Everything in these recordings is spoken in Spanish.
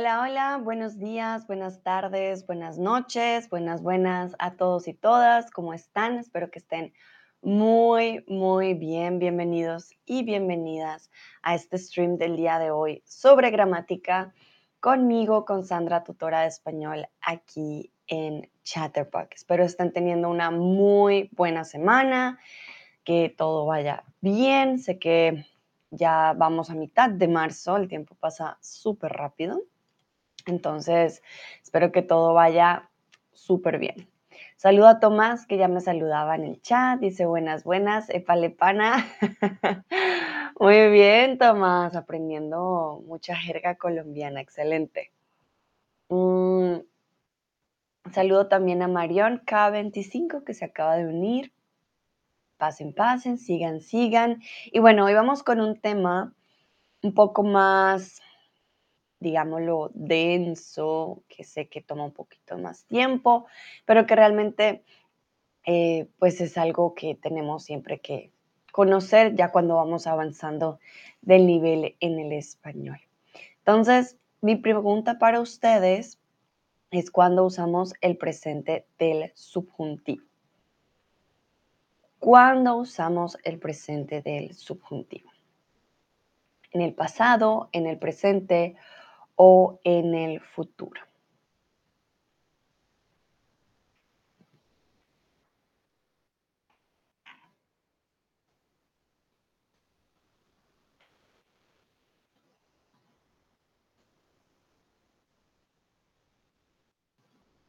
Hola, hola, buenos días, buenas tardes, buenas noches, buenas, buenas a todos y todas. ¿Cómo están? Espero que estén muy, muy bien. Bienvenidos y bienvenidas a este stream del día de hoy sobre gramática conmigo, con Sandra, tutora de español aquí en Chatterbox. Espero estén teniendo una muy buena semana, que todo vaya bien. Sé que ya vamos a mitad de marzo, el tiempo pasa súper rápido. Entonces, espero que todo vaya súper bien. Saludo a Tomás, que ya me saludaba en el chat. Dice buenas, buenas, epalepana. Muy bien, Tomás, aprendiendo mucha jerga colombiana. Excelente. Mm, saludo también a Marión K25, que se acaba de unir. Pasen, pasen, sigan, sigan. Y bueno, hoy vamos con un tema un poco más digámoslo, denso, que sé que toma un poquito más tiempo, pero que realmente eh, pues es algo que tenemos siempre que conocer ya cuando vamos avanzando del nivel en el español. Entonces, mi pregunta para ustedes es cuando usamos el presente del subjuntivo. ¿Cuándo usamos el presente del subjuntivo? ¿En el pasado, en el presente o en el futuro.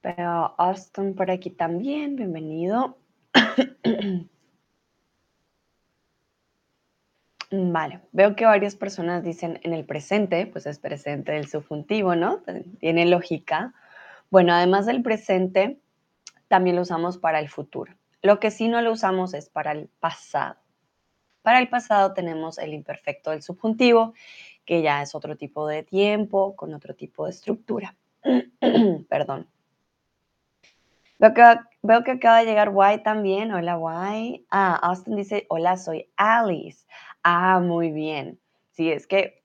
Pero Austin por aquí también, bienvenido. Vale, veo que varias personas dicen en el presente, pues es presente del subjuntivo, ¿no? Tiene lógica. Bueno, además del presente, también lo usamos para el futuro. Lo que sí no lo usamos es para el pasado. Para el pasado tenemos el imperfecto del subjuntivo, que ya es otro tipo de tiempo, con otro tipo de estructura. Perdón. Veo que, acaba de llegar Y también. Hola, Y. Ah, Austin dice, hola, soy Alice. Ah, muy bien. Sí, es que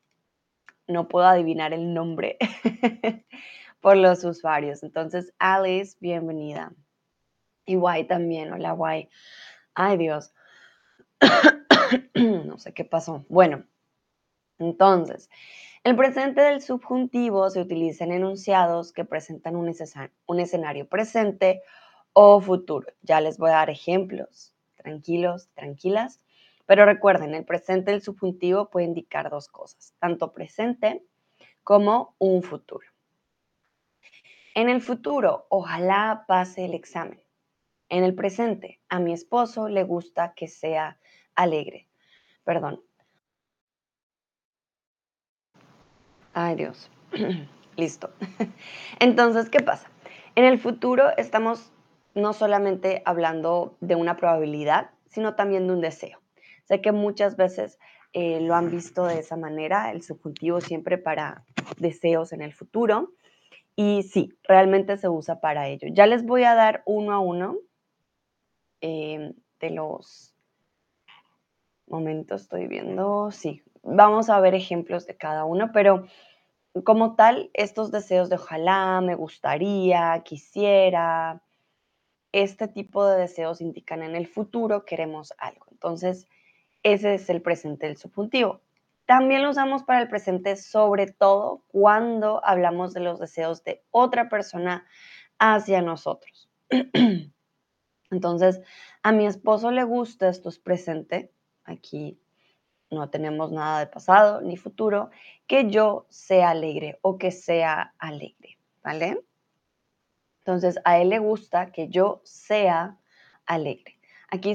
no puedo adivinar el nombre por los usuarios. Entonces, Alice, bienvenida. Y Guay también. Hola, Guay. Ay, Dios. no sé qué pasó. Bueno, entonces, el presente del subjuntivo se utiliza en enunciados que presentan un, un escenario presente o futuro. Ya les voy a dar ejemplos. Tranquilos, tranquilas. Pero recuerden, el presente del subjuntivo puede indicar dos cosas, tanto presente como un futuro. En el futuro, ojalá pase el examen. En el presente, a mi esposo le gusta que sea alegre. Perdón. Ay Dios. Listo. Entonces, ¿qué pasa? En el futuro estamos no solamente hablando de una probabilidad, sino también de un deseo. Sé que muchas veces eh, lo han visto de esa manera, el subjuntivo siempre para deseos en el futuro. Y sí, realmente se usa para ello. Ya les voy a dar uno a uno eh, de los momentos, estoy viendo, sí, vamos a ver ejemplos de cada uno, pero como tal, estos deseos de ojalá, me gustaría, quisiera, este tipo de deseos indican en el futuro queremos algo. Entonces, ese es el presente del subjuntivo. También lo usamos para el presente, sobre todo cuando hablamos de los deseos de otra persona hacia nosotros. Entonces, a mi esposo le gusta, esto es presente, aquí no tenemos nada de pasado ni futuro, que yo sea alegre o que sea alegre, ¿vale? Entonces, a él le gusta que yo sea alegre. Aquí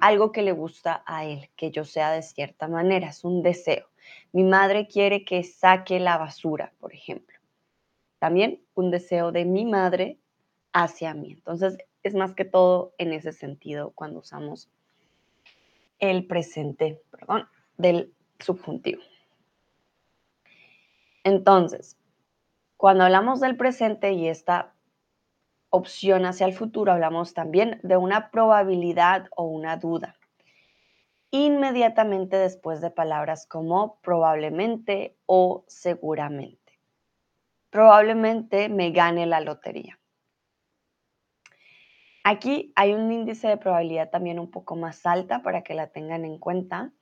algo que le gusta a él, que yo sea de cierta manera, es un deseo. Mi madre quiere que saque la basura, por ejemplo. También un deseo de mi madre hacia mí. Entonces, es más que todo en ese sentido cuando usamos el presente, perdón, del subjuntivo. Entonces, cuando hablamos del presente y esta opción hacia el futuro, hablamos también de una probabilidad o una duda. Inmediatamente después de palabras como probablemente o seguramente. probablemente me gane la lotería. Aquí hay un índice de probabilidad también un poco más alta para que la tengan en cuenta.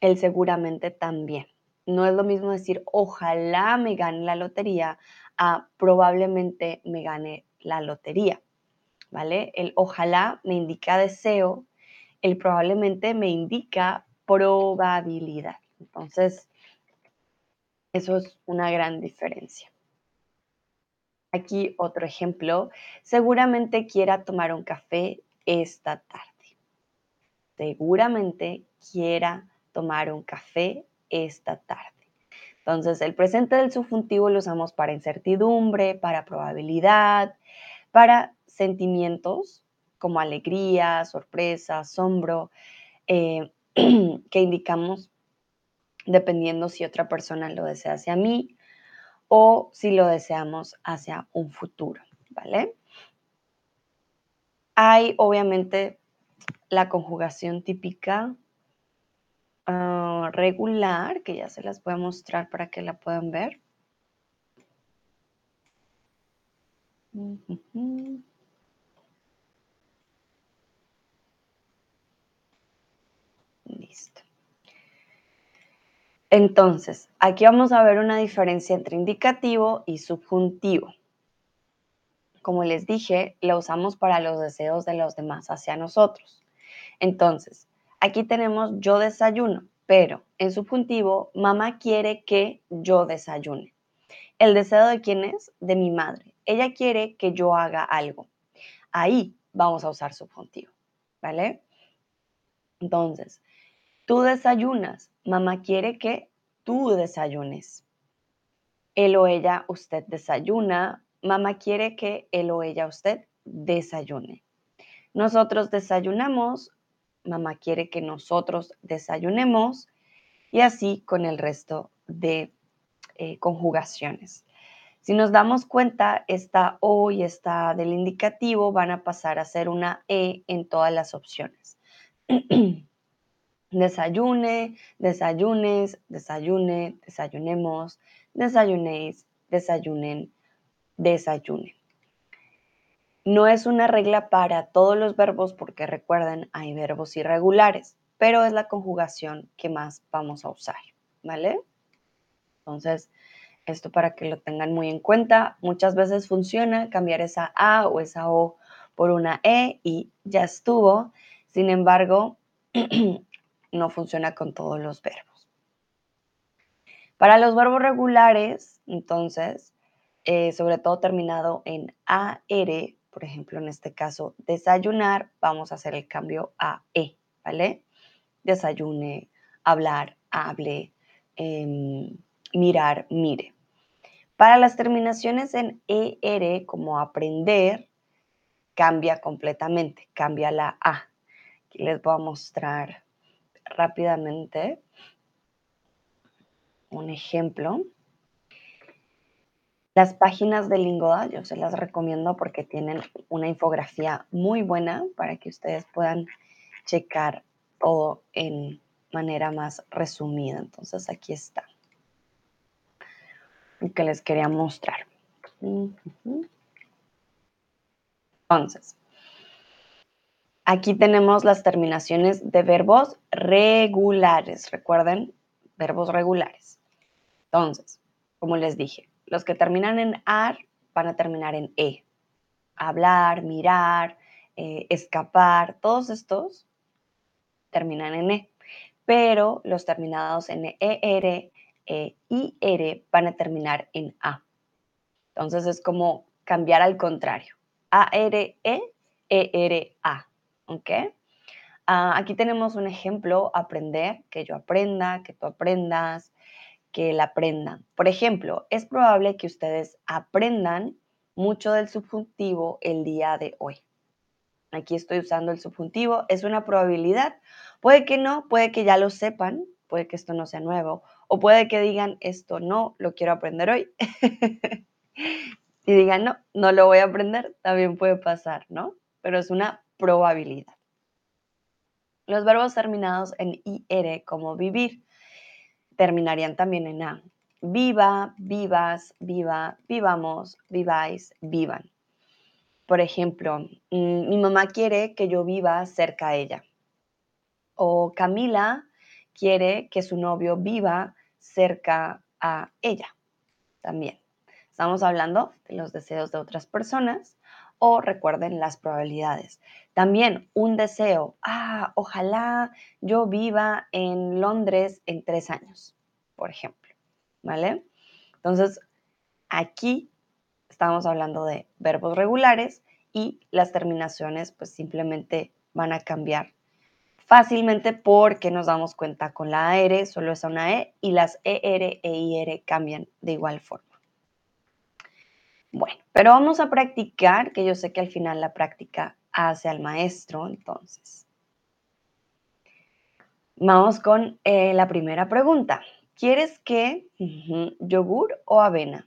El seguramente también. No es lo mismo decir ojalá me gane la lotería a probablemente me gane la lotería. ¿Vale? El ojalá me indica deseo, el probablemente me indica probabilidad. Entonces, eso es una gran diferencia. Aquí otro ejemplo. Seguramente quiera tomar un café esta tarde. Seguramente quiera tomar un café esta tarde. Entonces, el presente del subjuntivo lo usamos para incertidumbre, para probabilidad, para sentimientos como alegría, sorpresa, asombro, eh, que indicamos dependiendo si otra persona lo desea hacia mí o si lo deseamos hacia un futuro, ¿vale? Hay obviamente la conjugación típica ah, regular, que ya se las voy a mostrar para que la puedan ver. Listo. Entonces, aquí vamos a ver una diferencia entre indicativo y subjuntivo. Como les dije, la usamos para los deseos de los demás hacia nosotros. Entonces, aquí tenemos yo desayuno, pero en subjuntivo, mamá quiere que yo desayune. ¿El deseo de quién es? De mi madre. Ella quiere que yo haga algo. Ahí vamos a usar subjuntivo, ¿vale? Entonces, tú desayunas, mamá quiere que tú desayunes. Él o ella, usted desayuna, mamá quiere que él o ella, usted desayune. Nosotros desayunamos, mamá quiere que nosotros desayunemos y así con el resto de eh, conjugaciones. Si nos damos cuenta, esta O y esta del indicativo van a pasar a ser una E en todas las opciones. Desayune, desayunes, desayune, desayunemos, desayunéis, desayunen, desayune. No es una regla para todos los verbos porque recuerden, hay verbos irregulares, pero es la conjugación que más vamos a usar, ¿vale? Entonces, esto para que lo tengan muy en cuenta. Muchas veces funciona cambiar esa A o esa O por una E y ya estuvo. Sin embargo, no funciona con todos los verbos. Para los verbos regulares, entonces, eh, sobre todo terminado en AR, por ejemplo, en este caso, desayunar, vamos a hacer el cambio a E, ¿vale? Desayune, hablar, hable, em, mirar, mire. Para las terminaciones en ER, como aprender, cambia completamente, cambia la A. Aquí les voy a mostrar rápidamente un ejemplo. Las páginas de Lingoda yo se las recomiendo porque tienen una infografía muy buena para que ustedes puedan checar todo en manera más resumida. Entonces aquí está. Lo que les quería mostrar. Entonces, Aquí tenemos las terminaciones de verbos regulares. Recuerden, verbos regulares. Entonces, como les dije, los que terminan en AR van a terminar en E. Hablar, mirar, eh, escapar, todos estos terminan en E. Pero los terminados en ER e IR van a terminar en A. Entonces es como cambiar al contrario. ARE, ERA. ¿ok? Ah, aquí tenemos un ejemplo, aprender, que yo aprenda, que tú aprendas, que él aprenda. Por ejemplo, es probable que ustedes aprendan mucho del subjuntivo el día de hoy. Aquí estoy usando el subjuntivo, es una probabilidad. Puede que no, puede que ya lo sepan, puede que esto no sea nuevo, o puede que digan, esto no, lo quiero aprender hoy. y digan, no, no lo voy a aprender, también puede pasar, ¿no? Pero es una probabilidad. Los verbos terminados en IR como vivir terminarían también en A. viva, vivas, viva, vivamos, viváis, vivan. Por ejemplo, mm, mi mamá quiere que yo viva cerca a ella. O Camila quiere que su novio viva cerca a ella también. Estamos hablando de los deseos de otras personas o recuerden las probabilidades. También un deseo, ah, ojalá yo viva en Londres en tres años, por ejemplo, ¿vale? Entonces, aquí estamos hablando de verbos regulares y las terminaciones pues simplemente van a cambiar fácilmente porque nos damos cuenta con la AR solo es una E y las ER e IR cambian de igual forma. Bueno, pero vamos a practicar, que yo sé que al final la práctica hace al maestro, entonces. Vamos con eh, la primera pregunta. ¿Quieres que yogur o avena?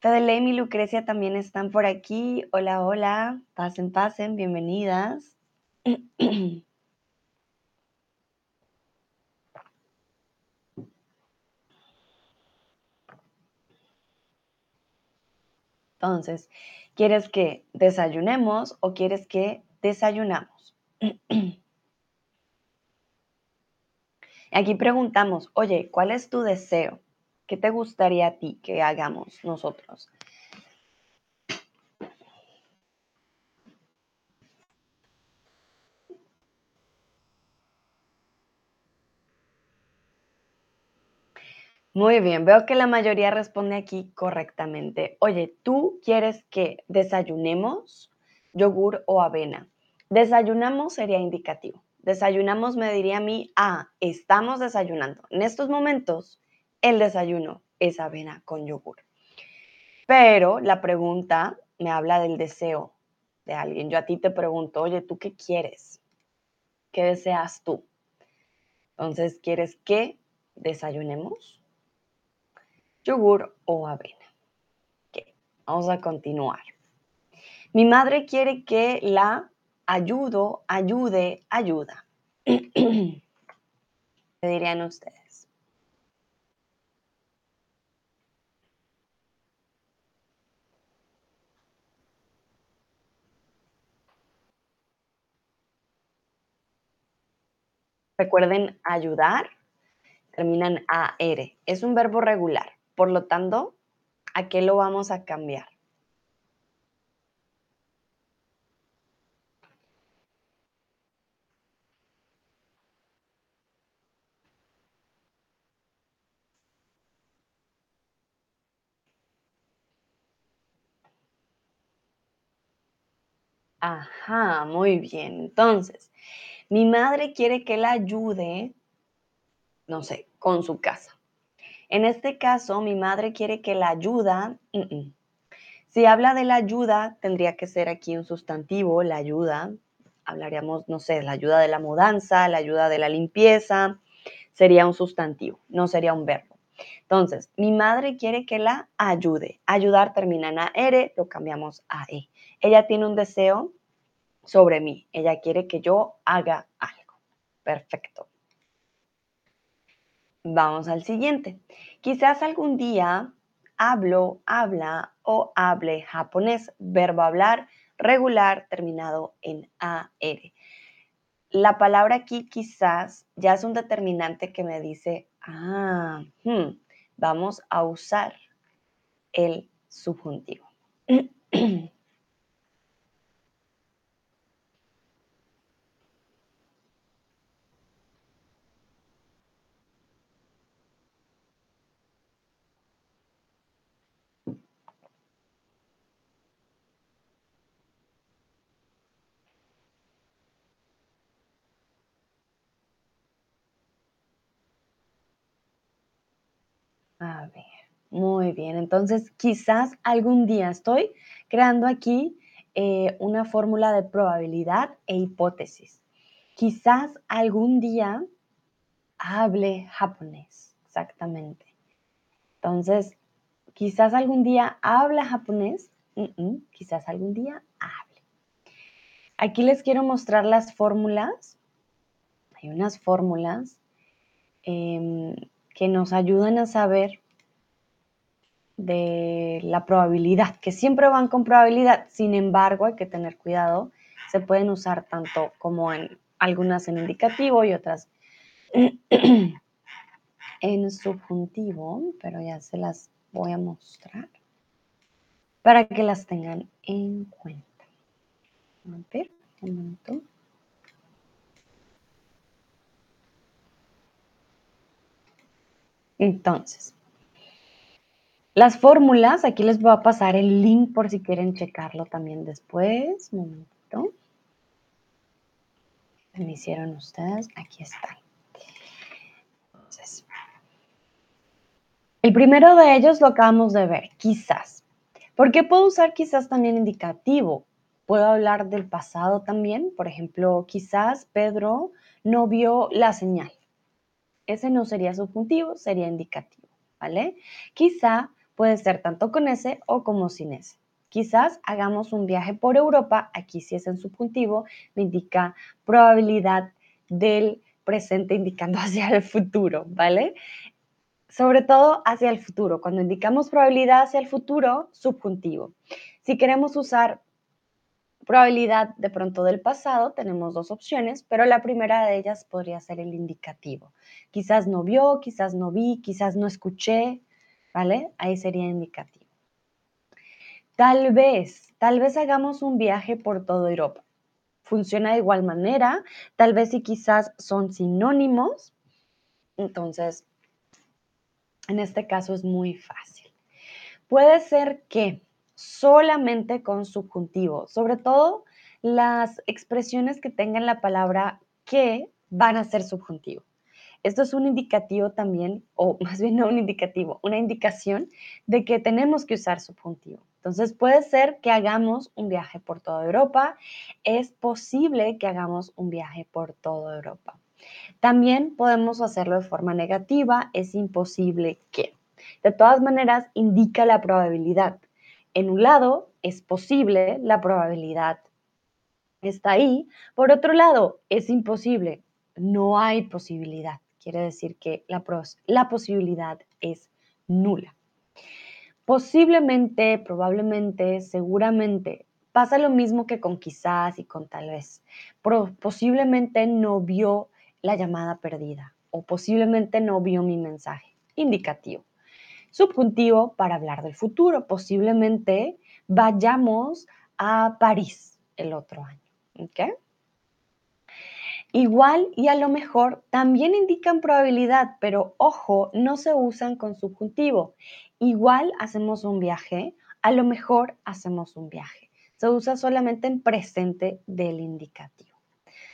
Fedele y Lucrecia también están por aquí. Hola, hola. Pasen, pasen. Bienvenidas. Entonces, ¿quieres que desayunemos o quieres que desayunamos? Aquí preguntamos, oye, ¿cuál es tu deseo? ¿Qué te gustaría a ti que hagamos nosotros? Muy bien, veo que la mayoría responde aquí correctamente. Oye, ¿tú quieres que desayunemos yogur o avena? Desayunamos sería indicativo. Desayunamos me diría a mí, ah, estamos desayunando. En estos momentos, el desayuno es avena con yogur. Pero la pregunta me habla del deseo de alguien. Yo a ti te pregunto, oye, ¿tú qué quieres? ¿Qué deseas tú? Entonces, ¿quieres que desayunemos? Yogur o avena. Vamos a continuar. Mi madre quiere que la ayudo, ayude, ayuda. ¿Qué dirían ustedes? Recuerden ayudar, terminan AR. Es un verbo regular. Por lo tanto, ¿a qué lo vamos a cambiar? Ajá, muy bien. Entonces, mi madre quiere que la ayude, no sé, con su casa. En este caso, mi madre quiere que la ayuda, si habla de la ayuda, tendría que ser aquí un sustantivo, la ayuda. Hablaríamos, no sé, la ayuda de la mudanza, la ayuda de la limpieza, sería un sustantivo, no sería un verbo. Entonces, mi madre quiere que la ayude. Ayudar termina en AR, lo cambiamos a E. Ella tiene un deseo sobre mí. Ella quiere que yo haga algo. Perfecto. Vamos al siguiente. Quizás algún día hablo, habla o hable japonés, verbo hablar regular terminado en AR. La palabra aquí quizás ya es un determinante que me dice, ah, hmm, vamos a usar el subjuntivo. Ver, muy bien. Entonces, quizás algún día estoy creando aquí eh, una fórmula de probabilidad e hipótesis. Quizás algún día hable japonés, exactamente. Entonces, quizás algún día habla japonés, quizás algún día hable. Aquí les quiero mostrar las fórmulas. Hay unas fórmulas. Em, que nos ayudan a saber de la probabilidad, que siempre van con probabilidad. Sin embargo, hay que tener cuidado. Se pueden usar tanto como en algunas en indicativo y otras en subjuntivo, pero ya se las voy a mostrar para que las tengan en cuenta. A ver, un momento. Entonces, las fórmulas, aquí les voy a pasar el link por si quieren checarlo también después. Un momento. Me hicieron ustedes, aquí están. Entonces, el primero de ellos lo acabamos de ver, quizás. ¿Por qué puedo usar quizás también indicativo? Puedo hablar del pasado también. Por ejemplo, quizás Pedro no vio la señal. Ese no sería subjuntivo, sería indicativo, ¿vale? Quizá puede ser tanto con ese o como sin ese. Quizás hagamos un viaje por Europa, aquí si es en subjuntivo, me indica probabilidad del presente indicando hacia el futuro, ¿vale? Sobre todo hacia el futuro. Cuando indicamos probabilidad hacia el futuro, subjuntivo. Si queremos usar probabilidad de pronto del pasado, tenemos dos opciones, pero la primera de ellas podría ser el indicativo. Quizás no vio, quizás no vi, quizás no escuché, ¿vale? Ahí sería indicativo. Tal vez, tal vez hagamos un viaje por toda Europa. Funciona de igual manera, tal vez y quizás son sinónimos. Entonces, en este caso es muy fácil. Puede ser que solamente con subjuntivo, sobre todo las expresiones que tengan la palabra que van a ser subjuntivo. Esto es un indicativo también, o más bien no un indicativo, una indicación de que tenemos que usar subjuntivo. Entonces puede ser que hagamos un viaje por toda Europa. Es posible que hagamos un viaje por toda Europa. También podemos hacerlo de forma negativa. Es imposible que. De todas maneras, indica la probabilidad. En un lado, es posible, la probabilidad está ahí. Por otro lado, es imposible, no hay posibilidad. Quiere decir que la, la posibilidad es nula. Posiblemente, probablemente, seguramente. Pasa lo mismo que con quizás y con tal vez. posiblemente no vio la llamada perdida o posiblemente no vio mi mensaje. Indicativo. Subjuntivo para hablar del futuro. Posiblemente vayamos a París el otro año. ¿Ok? Igual y a lo mejor también indican probabilidad, pero ojo, no se usan con subjuntivo. Igual hacemos un viaje, a lo mejor hacemos un viaje. Se usa solamente en presente del indicativo.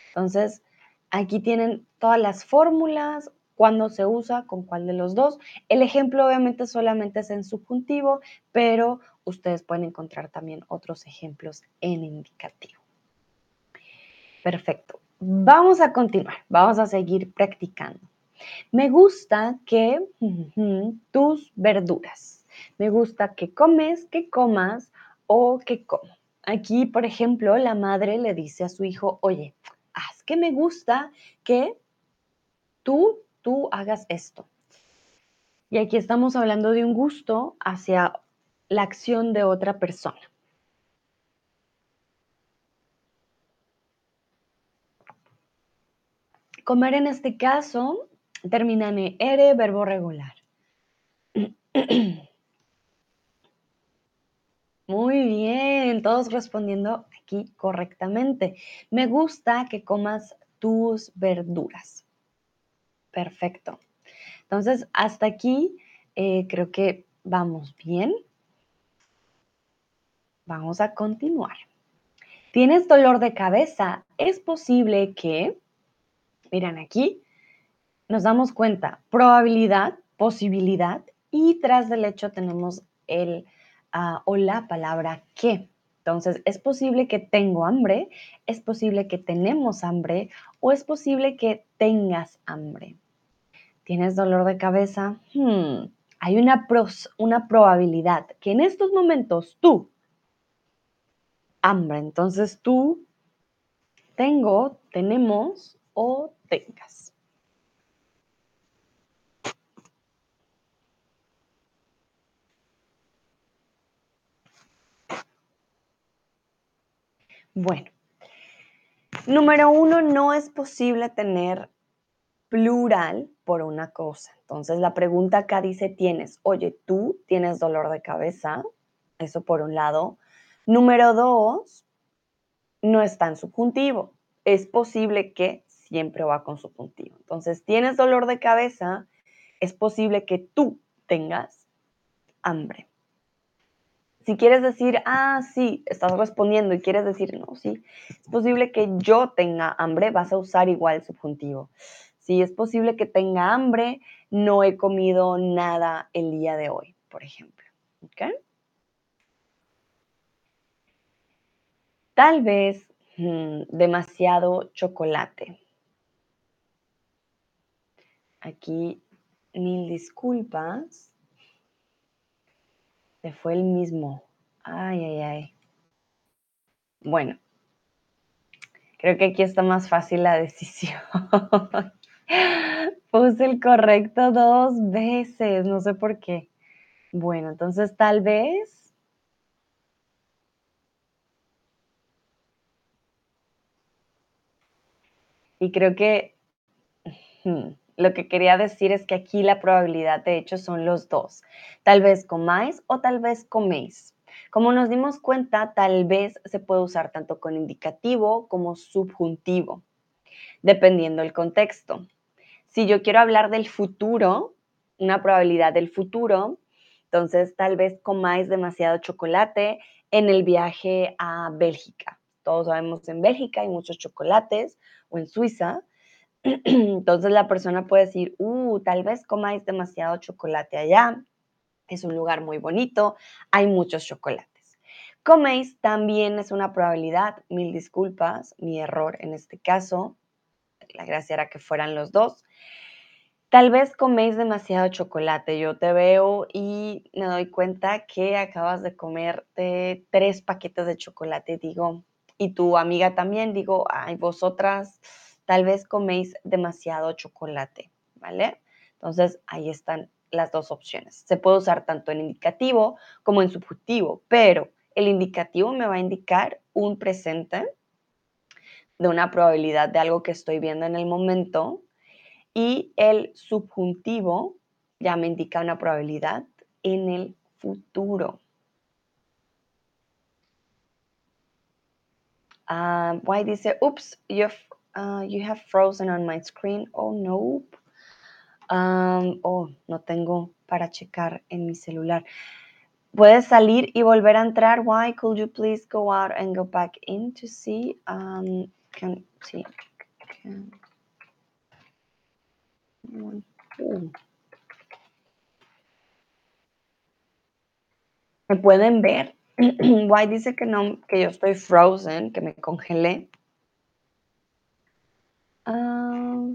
Entonces, aquí tienen todas las fórmulas, cuándo se usa, con cuál de los dos. El ejemplo obviamente solamente es en subjuntivo, pero ustedes pueden encontrar también otros ejemplos en indicativo. Perfecto. Vamos a continuar, vamos a seguir practicando. Me gusta que tus verduras. Me gusta que comes, que comas o que como. Aquí, por ejemplo, la madre le dice a su hijo, oye, haz que me gusta que tú, tú hagas esto. Y aquí estamos hablando de un gusto hacia la acción de otra persona. Comer en este caso termina en ER, verbo regular. Muy bien, todos respondiendo aquí correctamente. Me gusta que comas tus verduras. Perfecto. Entonces, hasta aquí eh, creo que vamos bien. Vamos a continuar. ¿Tienes dolor de cabeza? Es posible que, miren aquí, nos damos cuenta, probabilidad, posibilidad, y tras del hecho tenemos el ah, o la palabra que. Entonces, es posible que tengo hambre, es posible que tenemos hambre o es posible que tengas hambre. ¿Tienes dolor de cabeza? Hmm, hay una, una probabilidad que en estos momentos tú, hambre, entonces tú, tengo, tenemos o tengas. Bueno, número uno, no es posible tener plural por una cosa. Entonces la pregunta acá dice, tienes, oye, tú tienes dolor de cabeza, eso por un lado. Número dos, no está en subjuntivo. Es posible que siempre va con subjuntivo. Entonces, tienes dolor de cabeza, es posible que tú tengas hambre. Si quieres decir, ah, sí, estás respondiendo y quieres decir, no, sí, es posible que yo tenga hambre, vas a usar igual el subjuntivo. Si es posible que tenga hambre, no he comido nada el día de hoy, por ejemplo. ¿Ok? Tal vez mm, demasiado chocolate. Aquí mil disculpas. Se fue el mismo. Ay, ay, ay. Bueno, creo que aquí está más fácil la decisión. Puse el correcto dos veces, no sé por qué. Bueno, entonces tal vez... Y creo que hmm, lo que quería decir es que aquí la probabilidad de hecho son los dos. Tal vez comáis o tal vez coméis. Como nos dimos cuenta, tal vez se puede usar tanto con indicativo como subjuntivo, dependiendo del contexto. Si yo quiero hablar del futuro, una probabilidad del futuro, entonces tal vez comáis demasiado chocolate en el viaje a Bélgica. Todos sabemos en Bélgica hay muchos chocolates o en Suiza. Entonces la persona puede decir, uh, tal vez comáis demasiado chocolate allá. Es un lugar muy bonito, hay muchos chocolates. Coméis también es una probabilidad, mil disculpas, mi error en este caso. La gracia era que fueran los dos. Tal vez coméis demasiado chocolate. Yo te veo y me doy cuenta que acabas de comerte tres paquetes de chocolate. Digo, y tu amiga también, digo, ay, vosotras tal vez coméis demasiado chocolate, ¿vale? Entonces, ahí están las dos opciones. Se puede usar tanto en indicativo como en subjuntivo, pero el indicativo me va a indicar un presente de una probabilidad de algo que estoy viendo en el momento y el subjuntivo ya me indica una probabilidad en el futuro. Uh, dice, oops, you've, uh, you have frozen on my screen. Oh, no. Um, oh, no tengo para checar en mi celular. Puedes salir y volver a entrar. Why could you please go out and go back in to see? Um, can, see. Can, ¿Me pueden ver? Why dice que no, que yo estoy frozen, que me congelé. Ah,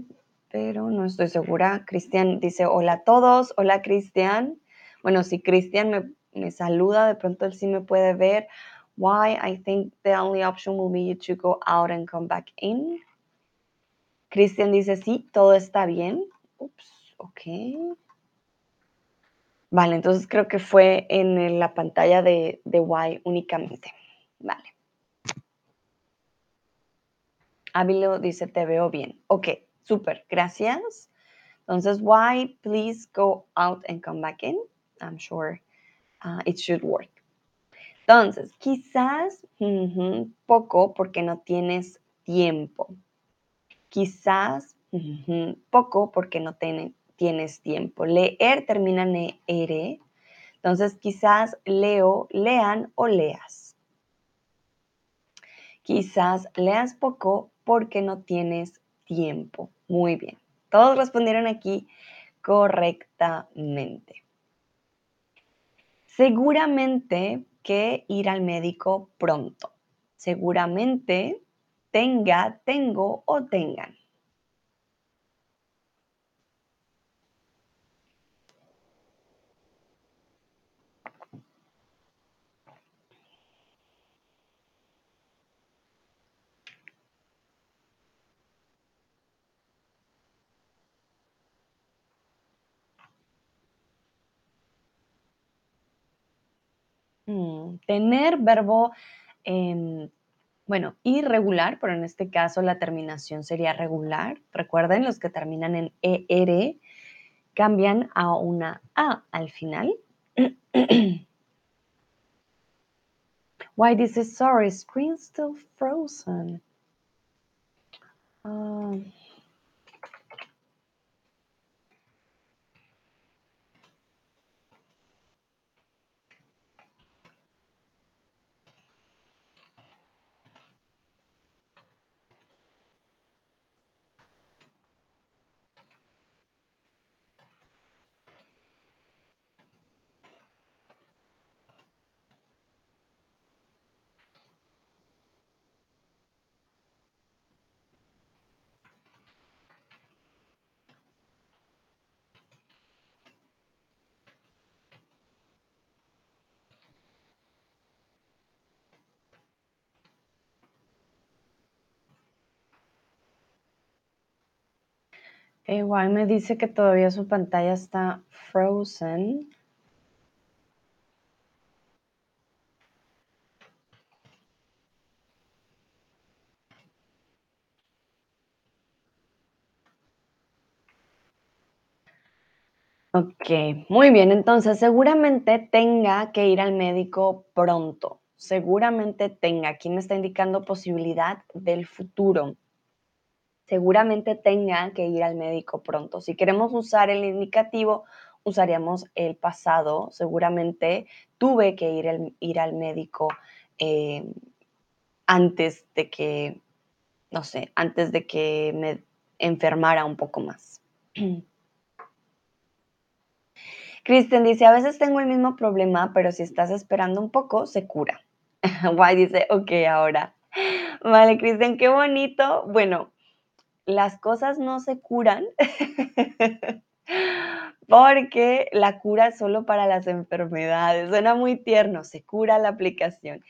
pero no estoy segura. Cristian dice hola a todos. Hola Cristian. Bueno, si Cristian me, me, saluda, de pronto él sí me puede ver. Why? I think the only option will be to go out and come back in. Cristian dice sí, todo está bien. Ups. Ok. Vale, entonces creo que fue en la pantalla de, de Y únicamente. Vale. Ávilo dice, te veo bien. Ok, súper, gracias. Entonces, why please go out and come back in? I'm sure uh, it should work. Entonces, quizás poco porque no tienes tiempo. Quizás poco porque no, tienes tiempo. Leer termina en ere. Entonces quizás leo, lean o leas. Quizás leas poco porque no tienes tiempo. Muy bien. Todos respondieron aquí correctamente. Seguramente que ir al médico pronto. Seguramente tenga, tengo o tengan. Mm, tener verbo em, Bueno, irregular, pero en este caso la terminación sería regular. Recuerden, los que terminan en ER cambian a una A al final. Why this is sorry, screen still frozen. Um, Igual me dice que todavía su pantalla está frozen. Ok, muy bien. Entonces, seguramente tenga que ir al médico pronto. Seguramente tenga. Aquí me está indicando posibilidad del futuro seguramente tenga que ir al médico pronto. Si queremos usar el indicativo, usaríamos el pasado. Seguramente tuve que ir, ir al médico eh, antes de que, no sé, antes de que me enfermara un poco más. Kristen dice, a veces tengo el mismo problema, pero si estás esperando un poco, se cura. Guay dice, ok, ahora. Vale, Kristen, qué bonito. Bueno, las cosas no se curan porque la cura es solo para las enfermedades. Suena muy tierno, se cura la aplicación.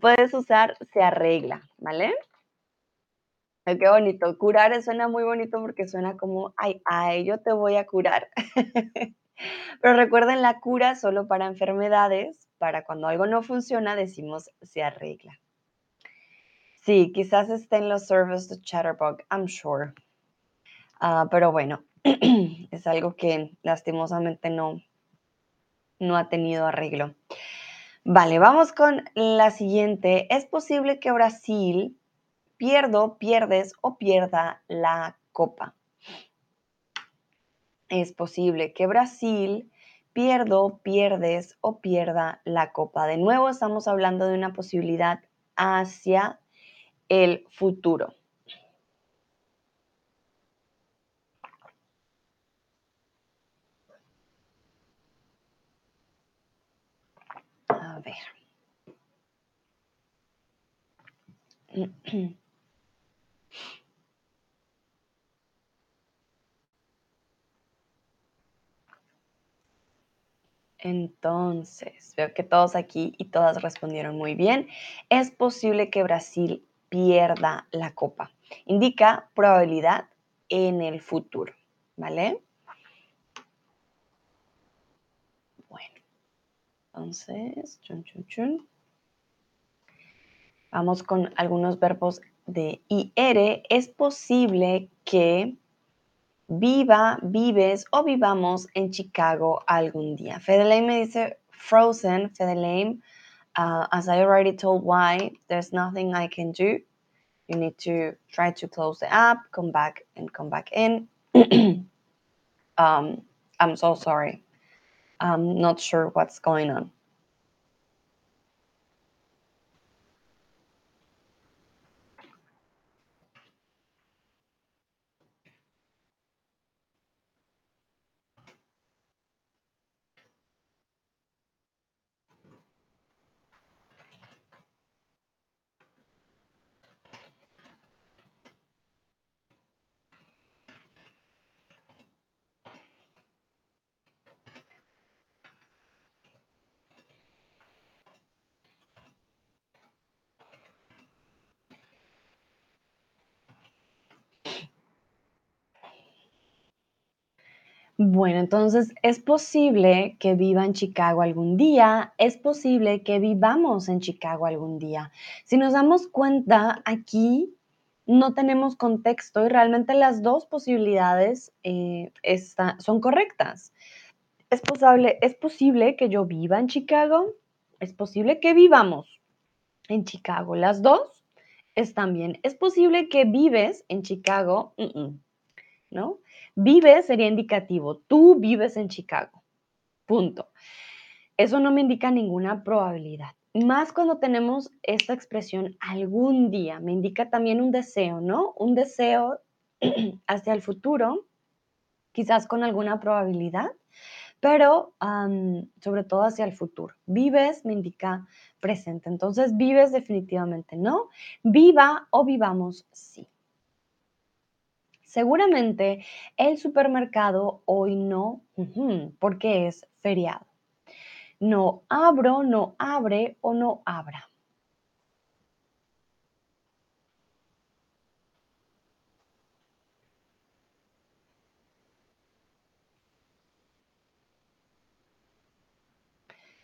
Puedes usar se arregla, ¿vale? qué bonito. Curar suena muy bonito porque suena como, ay, ay, yo te voy a curar. Pero recuerden, la cura solo para enfermedades, para cuando algo no funciona, decimos se arregla. Sí, quizás esté en los servers de Chatterbug, I'm sure. Ah, pero bueno, es algo que lastimosamente no, no ha tenido arreglo. Vale, vamos con la siguiente. ¿Es posible que Brasil pierdo, pierdes o pierda la copa? Es posible que Brasil pierdo, pierdes o pierda la copa. De nuevo estamos hablando de una posibilidad hacia el futuro. A ver. Entonces, veo que todos aquí y todas respondieron muy bien. Es posible que Brasil pierda la copa. Indica probabilidad en el futuro, ¿vale? Bueno, entonces, chun, chun, chun. Vamos con algunos verbos de IR. Es posible que viva, vives o vivamos en Chicago algún día. Fedeleim me dice frozen, Fedeleim. Uh, as I already told why, there's nothing I can do. You need to try to close the app, come back and come back in. um, I'm so sorry. I'm not sure what's going on. Bueno, entonces es posible que viva en Chicago algún día, es posible que vivamos en Chicago algún día. Si nos damos cuenta, aquí no tenemos contexto y realmente las dos posibilidades eh, son correctas. Es posible, es posible que yo viva en Chicago, es posible que vivamos en Chicago. Las dos están bien. Es posible que vives en Chicago, ¿no? Vive sería indicativo. Tú vives en Chicago. Punto. Eso no me indica ninguna probabilidad. Más cuando tenemos esta expresión algún día, me indica también un deseo, ¿no? Un deseo hacia el futuro, quizás con alguna probabilidad, pero sobre todo hacia el futuro. Vives me indica presente, entonces vives definitivamente no. Viva o vivamos sí. Seguramente el supermercado hoy no, porque es feriado. No abro, no abre o no abra.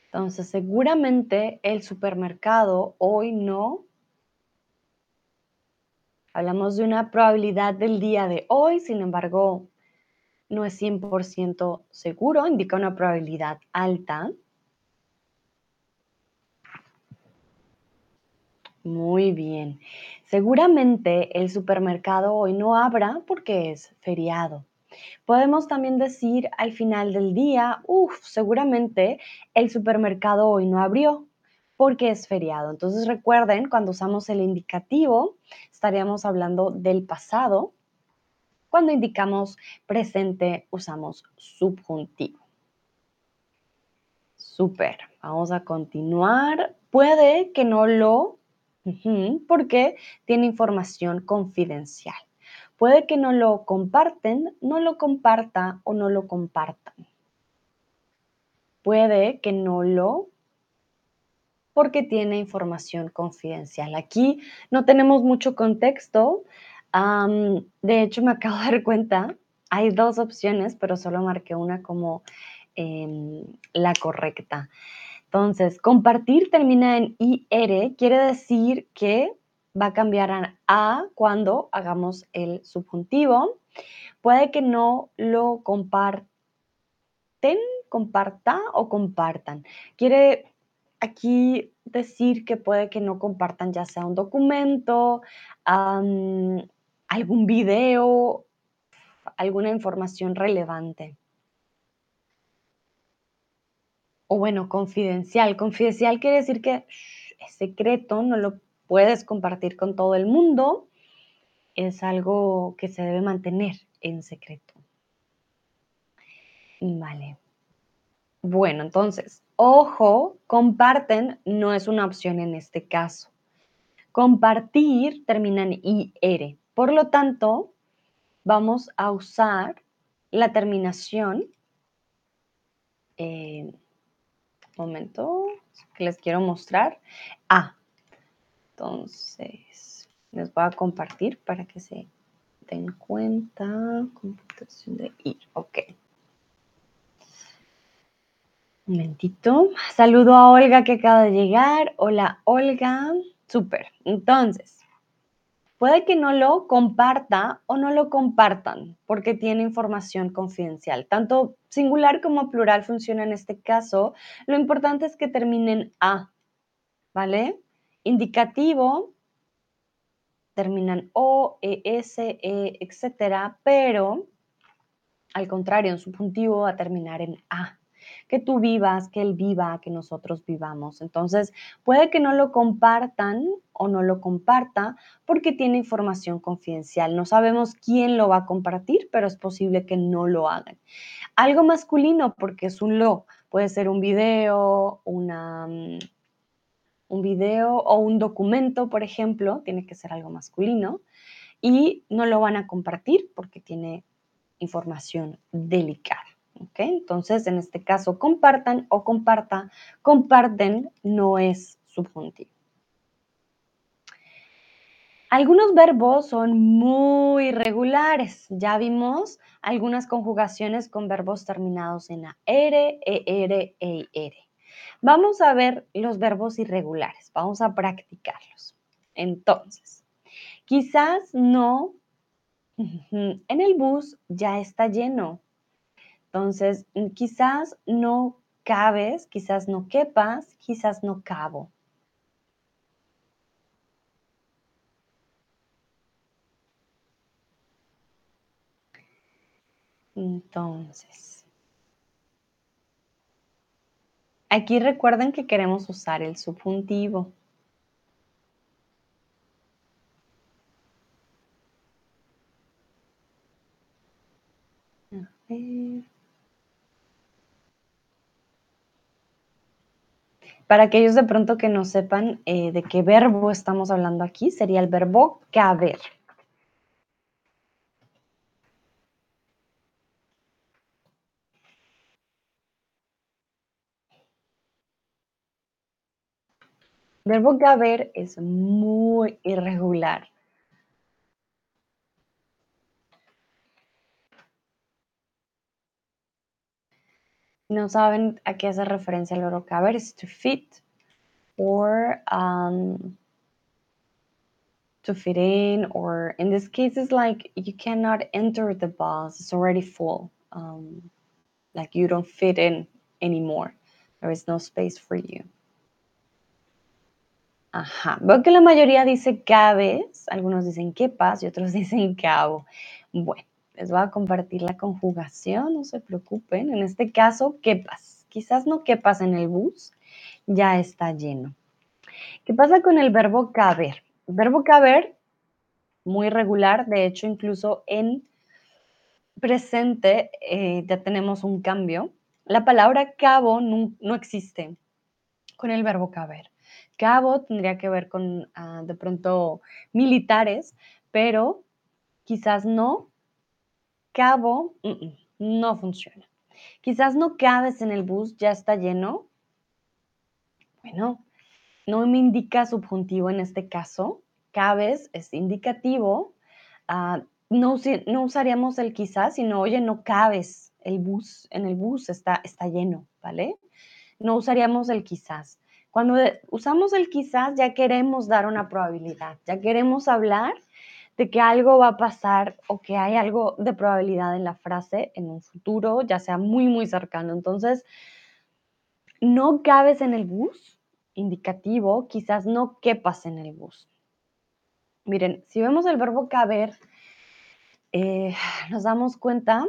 Entonces, seguramente el supermercado hoy no Hablamos de una probabilidad del día de hoy, sin embargo, no es 100% seguro, indica una probabilidad alta. Muy bien. Seguramente el supermercado hoy no habrá porque es feriado. Podemos también decir al final del día, uff, seguramente el supermercado hoy no abrió porque es feriado. Entonces recuerden, cuando usamos el indicativo, estaríamos hablando del pasado. Cuando indicamos presente, usamos subjuntivo. Súper, vamos a continuar. Puede que no lo, porque tiene información confidencial. Puede que no lo comparten, no lo comparta o no lo compartan. Puede que no lo porque tiene información confidencial. Aquí no tenemos mucho contexto. de hecho, me acabo de dar cuenta, hay dos opciones, pero solo marqué una como em, la correcta. Entonces, compartir termina en IR, quiere decir que va a cambiar a A cuando hagamos el subjuntivo. Puede que no lo comparten, comparta o compartan. Quiere aquí decir que puede que no compartan ya sea un documento, algún video, alguna información relevante. O bueno, confidencial. Confidencial quiere decir que es secreto, no lo puedes compartir con todo el mundo. Es algo que se debe mantener en secreto. Vale. Bueno, entonces, ojo, comparten no es una opción en este caso. Compartir termina en IR. Por lo tanto, vamos a usar la terminación. Eh, momento, que les quiero mostrar. A. Entonces, les voy a compartir para que se den cuenta. Computación de ir. Ok. Un momentito. Saludo a Olga que acaba de llegar. Hola, Olga. Súper. Entonces, puede que no lo comparta o no lo compartan porque tiene información confidencial. Tanto singular como plural funciona en este caso. Lo importante es que terminen A, ¿vale? Indicativo, terminan O, E, S, E, etcétera, pero al contrario, en subjuntivo va a terminar en A que tú vivas, que él viva, que nosotros vivamos. Entonces, puede que no lo compartan o no lo comparta porque tiene información confidencial. No sabemos quién lo va a compartir, pero es posible que no lo hagan. Algo masculino porque es un lo. Puede ser un video, una, mm, un video o un documento, por ejemplo, tiene que ser algo masculino, y no lo van a compartir porque tiene información delicada. Entonces, en este caso, compartan o comparta, comparten no es subjuntivo. Algunos verbos son muy regulares. Ya vimos algunas conjugaciones con verbos terminados en AR, ER, EIR. Vamos a ver los verbos irregulares, vamos a practicarlos. Entonces, quizás no, en el bus ya está lleno. Entonces, quizás no cabes, quizás no quepas, quizás no cabo. Entonces, aquí recuerden que queremos usar el subjuntivo. Para aquellos de pronto que no sepan eh, de qué verbo estamos hablando aquí, sería el verbo caber. verbo caber es muy irregular. No saben a qué hace referencia el verbo caber, es to fit or um, to fit in, or in this case, it's like you cannot enter the bus, it's already full. Um, like you don't fit in anymore. There is no space for you. Ajá. Veo que la mayoría dice cabes, algunos dicen quepas y otros dicen cabo. Bueno, les voy a compartir la conjugación, no se preocupen. En este caso, quepas. Quizás no quepas en el bus, ya está lleno. ¿Qué pasa con el verbo caber? El verbo caber, muy regular, de hecho, incluso en presente eh, ya tenemos un cambio. La palabra cabo no, no existe con el verbo caber. Cabo tendría que ver con ah, de pronto militares, pero quizás no. Cabo no funciona. Quizás no cabes en el bus, ya está lleno. Bueno, no me indica subjuntivo en este caso. Cabes es indicativo. Ah, no, no, usaríamos el quizás, sino, oye, no cabes el bus, en el bus está, está lleno, ¿vale? No usaríamos el quizás. Cuando usamos el quizás ya queremos dar una probabilidad, ya queremos hablar de que algo va a pasar o que hay algo de probabilidad en la frase en un futuro, ya sea muy, muy cercano. Entonces, no cabes en el bus, indicativo, quizás no quepas en el bus. Miren, si vemos el verbo caber, eh, nos damos cuenta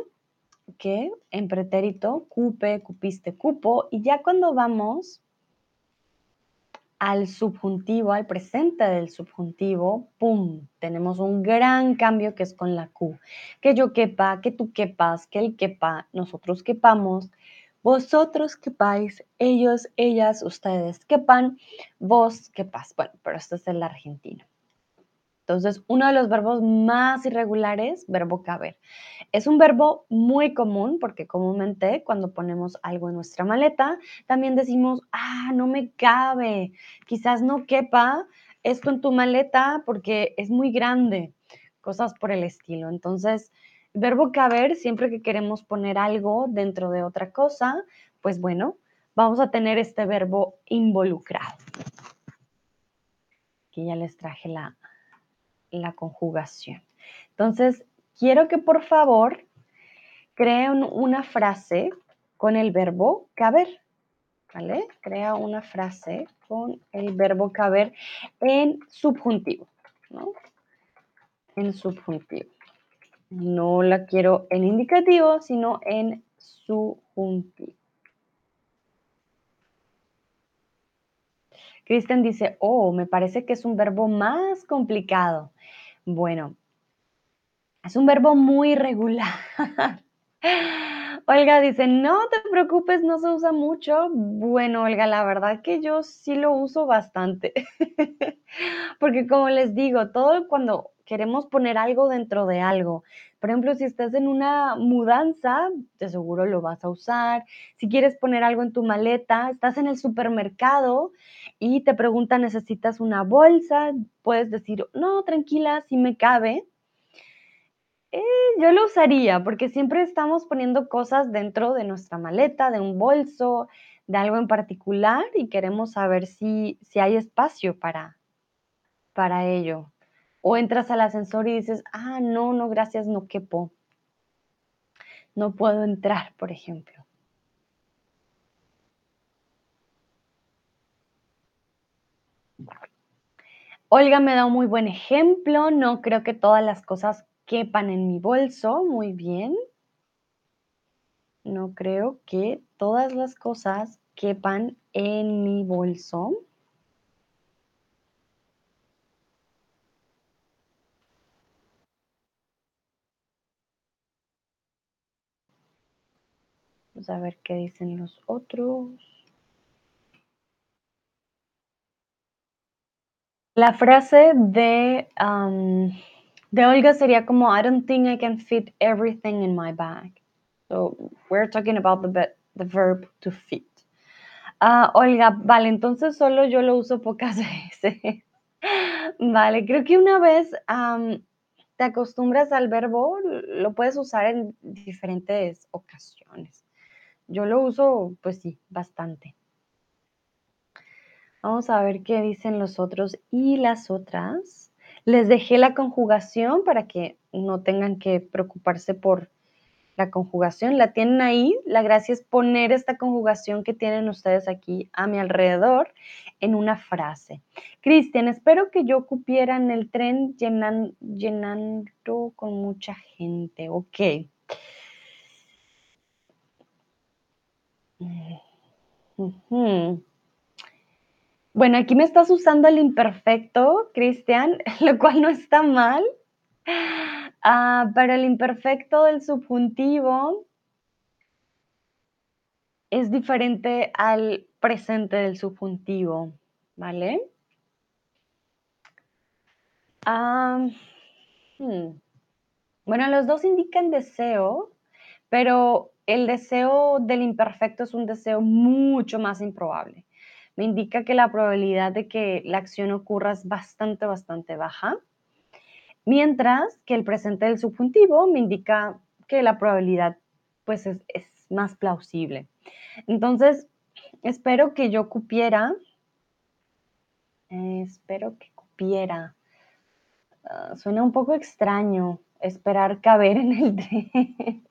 que en pretérito, cupe, cupiste, cupo, y ya cuando vamos al subjuntivo, al presente del subjuntivo, ¡pum! Tenemos un gran cambio que es con la Q. Que yo quepa, que tú quepas, que él quepa, nosotros quepamos, vosotros quepáis, ellos, ellas, ustedes quepan, vos quepas. Bueno, pero esto es el argentino. Entonces, uno de los verbos más irregulares, verbo caber. Es un verbo muy común porque comúnmente cuando ponemos algo en nuestra maleta, también decimos, ah, no me cabe, quizás no quepa esto en tu maleta porque es muy grande, cosas por el estilo. Entonces, verbo caber, siempre que queremos poner algo dentro de otra cosa, pues bueno, vamos a tener este verbo involucrado. Aquí ya les traje la, la conjugación. Entonces, quiero que por favor creen una frase con el verbo caber. ¿Vale? Crea una frase con el verbo caber en subjuntivo. ¿no? En subjuntivo. No la quiero en indicativo, sino en subjuntivo. Cristian dice, oh, me parece que es un verbo más complicado. Bueno, es un verbo muy regular. Olga dice, no te preocupes, no se usa mucho. Bueno, Olga, la verdad que yo sí lo uso bastante. Porque como les digo, todo cuando, queremos poner algo dentro de algo. Por ejemplo, si estás en una mudanza, de seguro lo vas a usar. Si quieres poner algo en tu maleta, estás en el supermercado y te preguntan, ¿necesitas una bolsa? Puedes decir, no, tranquila, si me cabe. Eh, yo lo usaría porque siempre estamos poniendo cosas dentro de nuestra maleta, de un bolso, de algo en particular y queremos saber si, si hay espacio para, para ello. O entras al ascensor y dices, ah, no, no, gracias, no quepo. No puedo entrar, por ejemplo. Olga me da un muy buen ejemplo. No creo que todas las cosas quepan en mi bolso. Muy bien. No creo que todas las cosas quepan en mi bolso. A ver qué dicen los otros. La frase de, de Olga sería como, I don't think I can fit everything in my bag. So we're talking about the, the verb to fit. Ah, Olga, vale, entonces solo yo lo uso pocas veces. vale, creo que una vez te acostumbras al verbo, lo puedes usar en diferentes ocasiones. Yo lo uso, pues sí, bastante. Vamos a ver qué dicen los otros y las otras. Les dejé la conjugación para que no tengan que preocuparse por la conjugación. La tienen ahí. La gracia es poner esta conjugación que tienen ustedes aquí a mi alrededor en una frase. Cristian, espero que yo cupiera en el tren llenando con mucha gente. Ok. Bueno, aquí me estás usando el imperfecto, Cristian, lo cual no está mal. Ah, pero el imperfecto del subjuntivo es diferente al presente del subjuntivo, ¿vale? Ah, hmm. Bueno, los dos indican deseo, pero el deseo del imperfecto es un deseo mucho más improbable. Me indica que la probabilidad de que la acción ocurra es bastante, bastante baja. Mientras que el presente del subjuntivo me indica que la probabilidad pues es, más plausible. Entonces, espero que yo cupiera, espero que cupiera, ah, suena un poco extraño esperar caber en el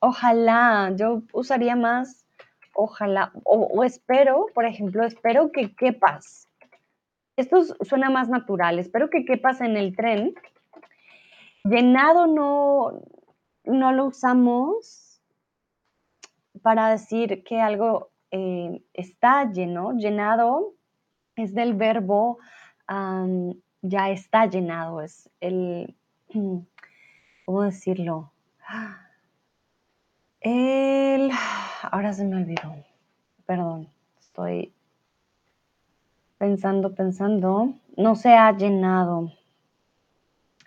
ojalá, yo usaría más, ojalá, o espero, por ejemplo, espero que quepas esto suena más natural. Espero que quepas en el tren. Llenado no, no lo usamos para decir que algo eh, está lleno. Llenado es del verbo ya está llenado. Es el, ¿cómo decirlo? El, ahora se me olvidó. Perdón, estoy pensando, pensando, no se ha llenado.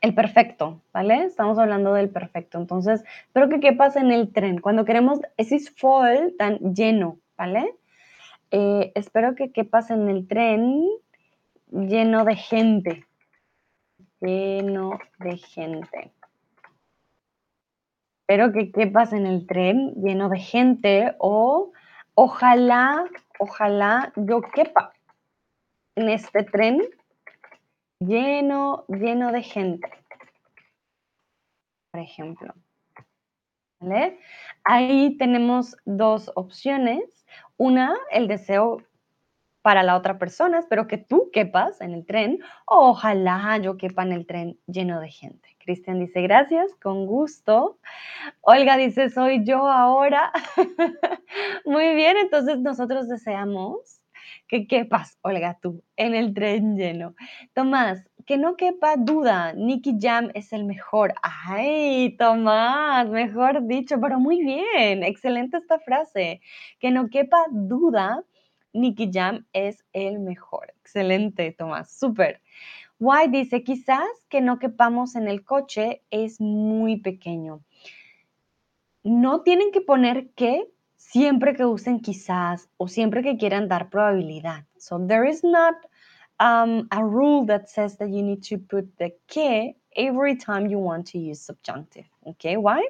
El perfecto, ¿vale? Estamos hablando del perfecto. Entonces, espero que quepas en el tren. Cuando queremos, es is full, tan lleno, ¿vale? Eh, espero que quepas en el tren lleno de gente. Lleno de gente. Espero que quepas en el tren lleno de gente o ojalá, ojalá yo quepa en este tren lleno, lleno de gente, por ejemplo. ¿Vale? Ahí tenemos dos opciones. Una, el deseo para la otra persona, espero que tú quepas en el tren, ojalá yo quepa en el tren lleno de gente. Cristian dice, gracias, con gusto. Olga dice, soy yo ahora. Muy bien, entonces nosotros deseamos que quepas, Olga, tú, en el tren lleno. Tomás, que no quepa duda, Nicky Jam es el mejor. Ay, Tomás, mejor dicho, pero muy bien, excelente esta frase. Que no quepa duda, Nicky Jam es el mejor. Excelente, Tomás, súper. Why dice, quizás que no quepamos en el coche es muy pequeño. No tienen que poner que siempre que usen quizás o siempre que quieran dar probabilidad. So there is not um, a rule that says that you need to put the que every time you want to use subjunctive. Okay, why?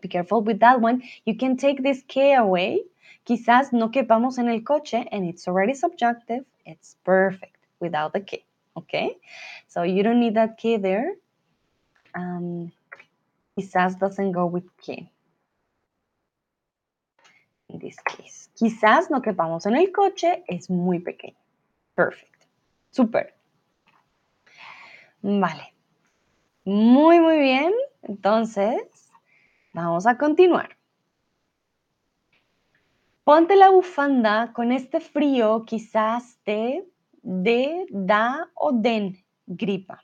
Be careful with that one. You can take this que away. Quizás no quepamos en el coche and it's already subjunctive. It's perfect without the que. Okay, so you don't need that que there. Um, quizás doesn't go with que. In this case. Quizás no quepamos en el coche es muy pequeño. Perfect. Super. Vale. Muy, muy bien. Entonces, vamos a continuar. Ponte la bufanda con este frío, quizás te de, da o den gripa.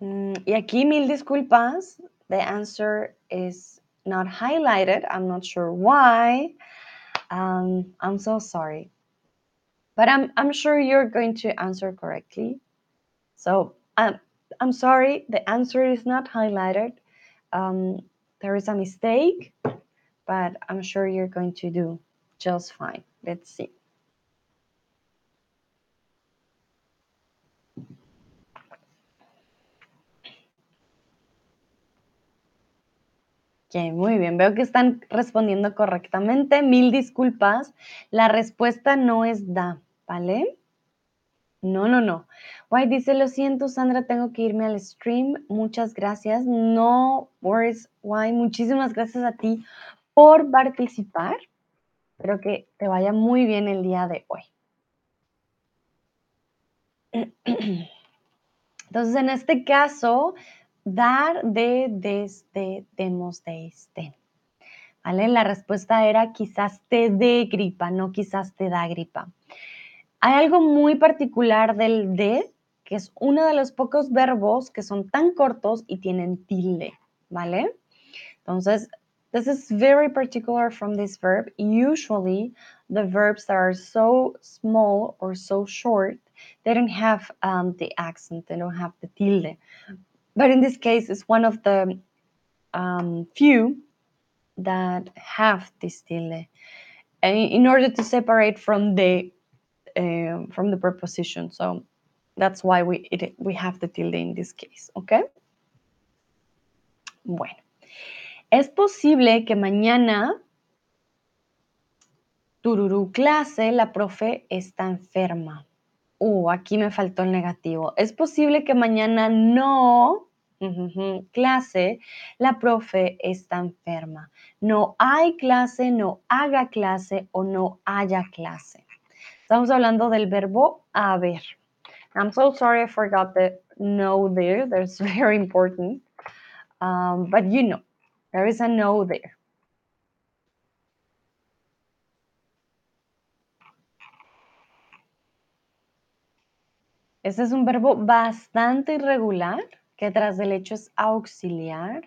Mm, y aquí mil disculpas. The answer is not highlighted. I'm not sure why. Um, I'm so sorry. But I'm, I'm sure you're going to answer correctly. So um, I'm sorry, the answer is not highlighted. Um, there is a mistake, but I'm sure you're going to do just fine. Let's see. Ok, muy bien. Veo que están respondiendo correctamente. Mil disculpas. La respuesta no es da, ¿vale? No, no, no. Why dice, lo siento, Sandra, tengo que irme al stream. Muchas gracias. No worries, Why. Muchísimas gracias a ti por participar. Espero que te vaya muy bien el día de hoy. Entonces, en este caso, dar, de, desde, demos, de, estén. ¿Vale? La respuesta era quizás te dé gripa, no quizás te da gripa. Hay algo muy particular del de, que es uno de los pocos verbos que son tan cortos y tienen tilde, ¿vale? Entonces, this is very particular from this verb. Usually, the verbs that are so small or so short, they don't have um, the accent, they don't have the tilde. But in this case, it's one of the um, few that have this tilde in order to separate from the uh, from the preposition. So that's why we we have the tilde in this case, okay? Bueno, es posible que mañana tururú clase la profe está enferma. Uh, aquí me faltó el negativo. Es posible que mañana no clase, la profe está enferma. No hay clase, no haga clase o no haya clase. Estamos hablando del verbo haber. I'm so sorry I forgot the no there. That's very important. Um, but you know, there is a no there. Este es un verbo bastante irregular que tras del hecho es auxiliar.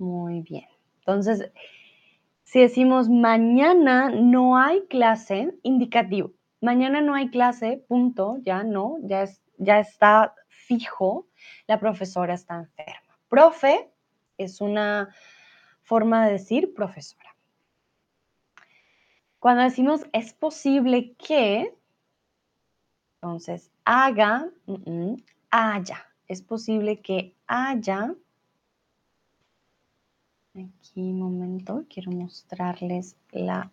Muy bien. Entonces, si decimos mañana no hay clase, indicativo. Mañana no hay clase, punto, ya no, ya, es, ya está fijo, la profesora está enferma. Profe es una forma de decir profesora. Cuando decimos es posible que, entonces, haga, haya. Es posible que haya. Aquí un momento, quiero mostrarles la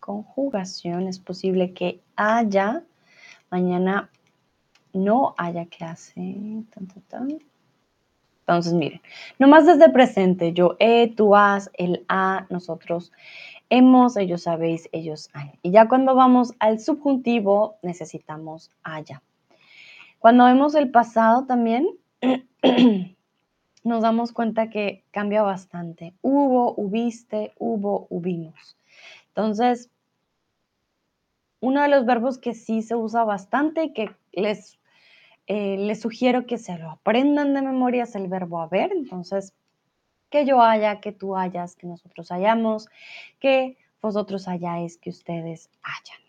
conjugación. Es posible que haya. Mañana no haya clase. Entonces, miren, nomás desde presente, yo he, tú has, el a, nosotros hemos, ellos sabéis, ellos han. Y ya cuando vamos al subjuntivo, necesitamos haya. Cuando vemos el pasado también, nos damos cuenta que cambia bastante. Hubo, hubiste, hubo, hubimos. Entonces, uno de los verbos que sí se usa bastante y que les, eh, les sugiero que se lo aprendan de memoria es el verbo haber. Entonces, que yo haya, que tú hayas, que nosotros hayamos, que vosotros hayáis, que ustedes hayan.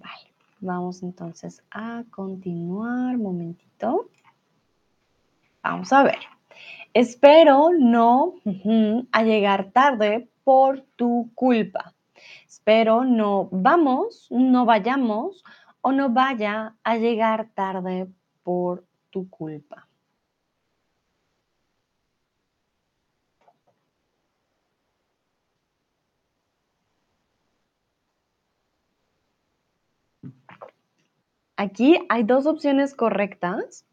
Vale, vamos entonces a continuar. Momentito. Vamos a ver. Espero no a llegar tarde por tu culpa. Espero no vamos, no vayamos o no vaya a llegar tarde por tu culpa. Aquí hay dos opciones correctas.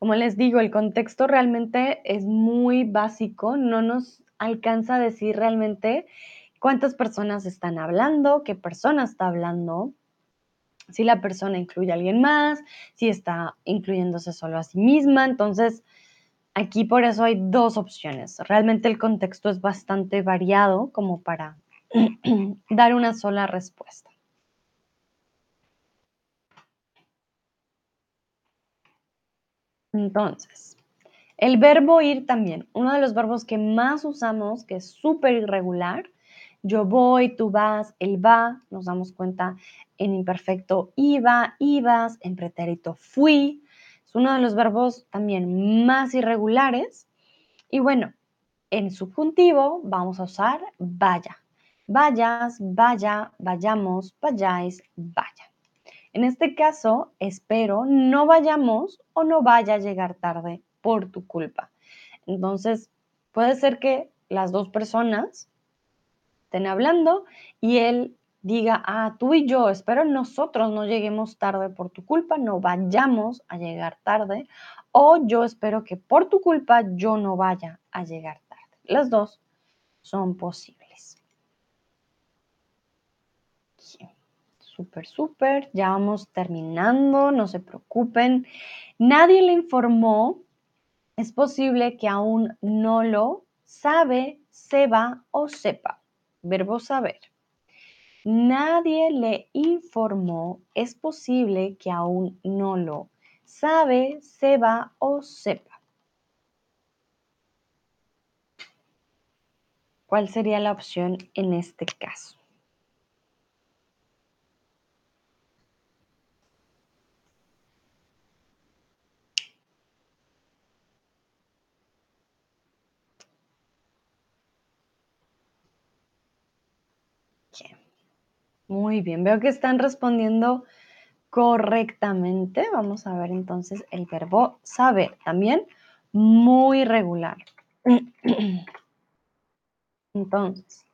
Como les digo, el contexto realmente es muy básico, no nos alcanza a decir realmente cuántas personas están hablando, qué persona está hablando, si la persona incluye a alguien más, si está incluyéndose solo a sí misma. Entonces, aquí por eso hay dos opciones. Realmente el contexto es bastante variado como para dar una sola respuesta. Entonces, el verbo ir también, uno de los verbos que más usamos, que es súper irregular, yo voy, tú vas, él va, nos damos cuenta en imperfecto iba, ibas, en pretérito fui, es uno de los verbos también más irregulares. Y bueno, en subjuntivo vamos a usar vaya. Vayas, vaya, vayamos, vayáis, vaya. En este caso, espero no vayamos o no vaya a llegar tarde por tu culpa. Entonces, puede ser que las dos personas estén hablando y él diga, ah, tú y yo, espero nosotros no lleguemos tarde por tu culpa, no vayamos a llegar tarde, o yo espero que por tu culpa yo no vaya a llegar tarde. Las dos son posibles. Súper, súper. Ya vamos terminando, no se preocupen. Nadie le informó. Es posible que aún no lo sabe, sepa o sepa. Verbo saber. Nadie le informó. Es posible que aún no lo sabe, sepa o sepa. ¿Cuál sería la opción en este caso? Muy bien, veo que están respondiendo correctamente. Vamos a ver entonces el verbo saber, también muy regular. Entonces,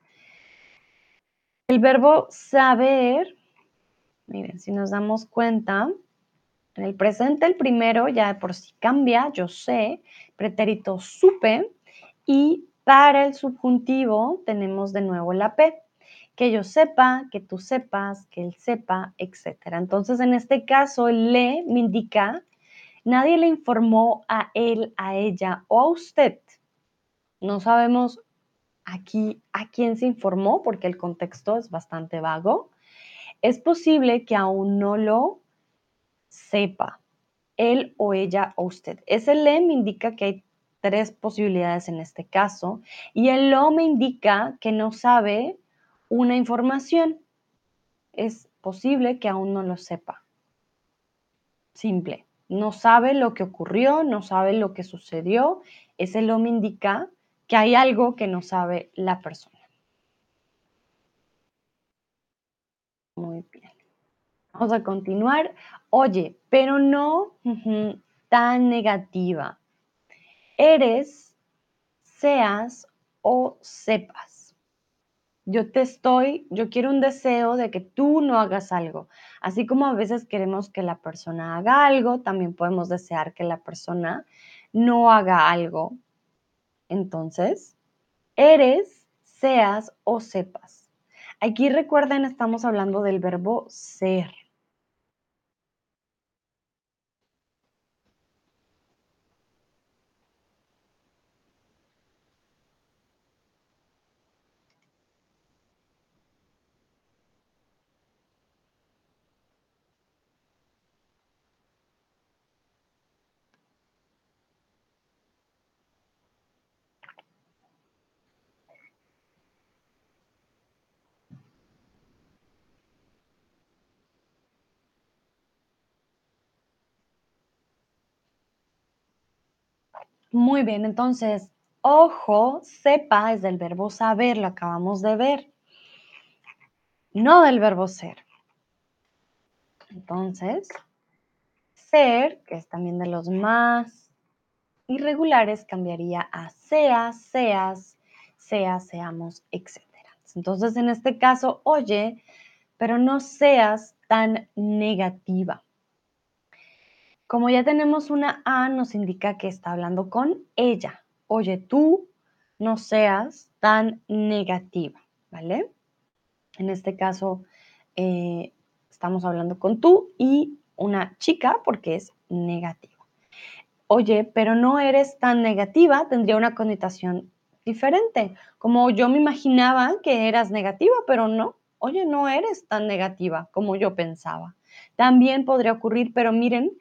el verbo saber, miren, si nos damos cuenta, en el presente el primero ya por si cambia, yo sé, pretérito supe, y para el subjuntivo tenemos de nuevo la P que yo sepa, que tú sepas, que él sepa, etc. Entonces, en este caso, el le me indica, nadie le informó a él, a ella o a usted. No sabemos aquí a quién se informó porque el contexto es bastante vago. Es posible que aún no lo sepa, él o ella o usted. Ese le me indica que hay tres posibilidades en este caso y el lo me indica que no sabe una información. Es posible que aún no lo sepa. Simple. No sabe lo que ocurrió, no sabe lo que sucedió. Ese lo me indica que hay algo que no sabe la persona. Muy bien. Vamos a continuar. Oye, pero no tan negativa. Eres, seas o sepas yo te estoy, yo quiero un deseo de que tú no hagas algo. Así como a veces queremos que la persona haga algo, también podemos desear que la persona no haga algo. Entonces, eres, seas o sepas. Aquí recuerden, estamos hablando del verbo ser. Muy bien, entonces, ojo, sepa es del verbo saber, lo acabamos de ver, no del verbo ser. Entonces, ser, que es también de los más irregulares, cambiaría a sea, seas, sea, seamos, etc. Entonces, en este caso, oye, pero no seas tan negativa. Como ya tenemos una A, nos indica que está hablando con ella. Oye, tú no seas tan negativa, ¿vale? En este caso, eh, estamos hablando con tú y una chica porque es negativa. Oye, pero no eres tan negativa, tendría una connotación diferente. Como yo me imaginaba que eras negativa, pero no. Oye, no eres tan negativa como yo pensaba. También podría ocurrir, pero miren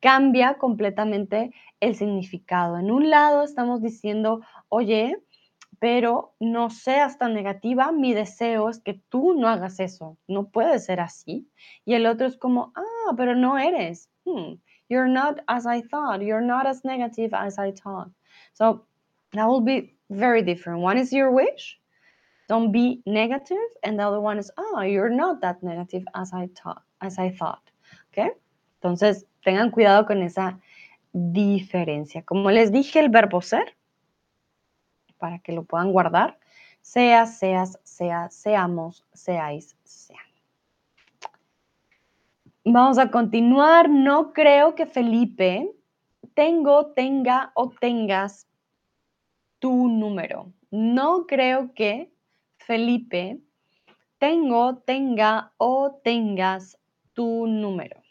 cambia completamente el significado. En un lado estamos diciendo, oye, pero no seas tan negativa, mi deseo es que tú no hagas eso, no puede ser así. Y el otro es como, ah, pero no eres. Hmm, you're not as I thought, you're not as negative as I thought. So that will be very different. One is your wish, don't be negative, and the other one is, ah, you're not that negative as I thought, as I thought. Okay? Entonces, tengan cuidado con esa diferencia. Como les dije, el verbo ser, para que lo puedan guardar, sea, seas, sea, seamos, seáis, sean. Vamos a continuar. No creo que Felipe tengo, tenga o tengas tu número. No creo que Felipe tengo, tenga o tengas tu número.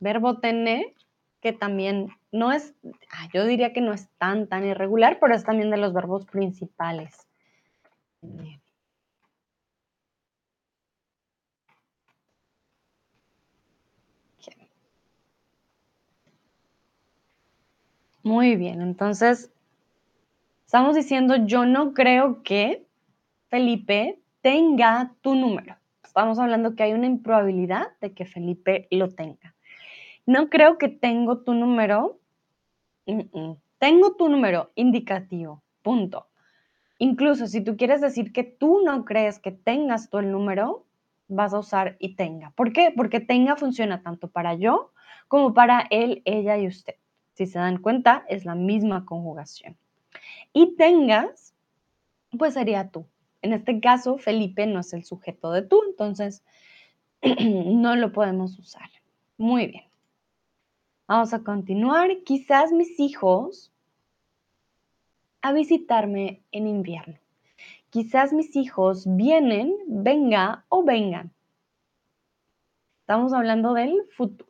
Verbo tener, que también no es, ah, yo diría que no es tan, tan irregular, pero es también de los verbos principales. Muy bien, entonces estamos diciendo, yo no creo que Felipe tenga tu número. Estamos hablando que hay una improbabilidad de que Felipe lo tenga. No creo que tengo tu número. Tengo tu número indicativo. Punto. Incluso si tú quieres decir que tú no crees que tengas tú el número, vas a usar y tenga. ¿Por qué? Porque tenga funciona tanto para yo como para él, ella y usted. Si se dan cuenta, es la misma conjugación. Y tengas, pues sería tú. En este caso, Felipe no es el sujeto de tú, entonces no lo podemos usar. Muy bien. Vamos a continuar. Quizás mis hijos a visitarme en invierno. Quizás mis hijos vienen, venga o vengan. Estamos hablando del futuro.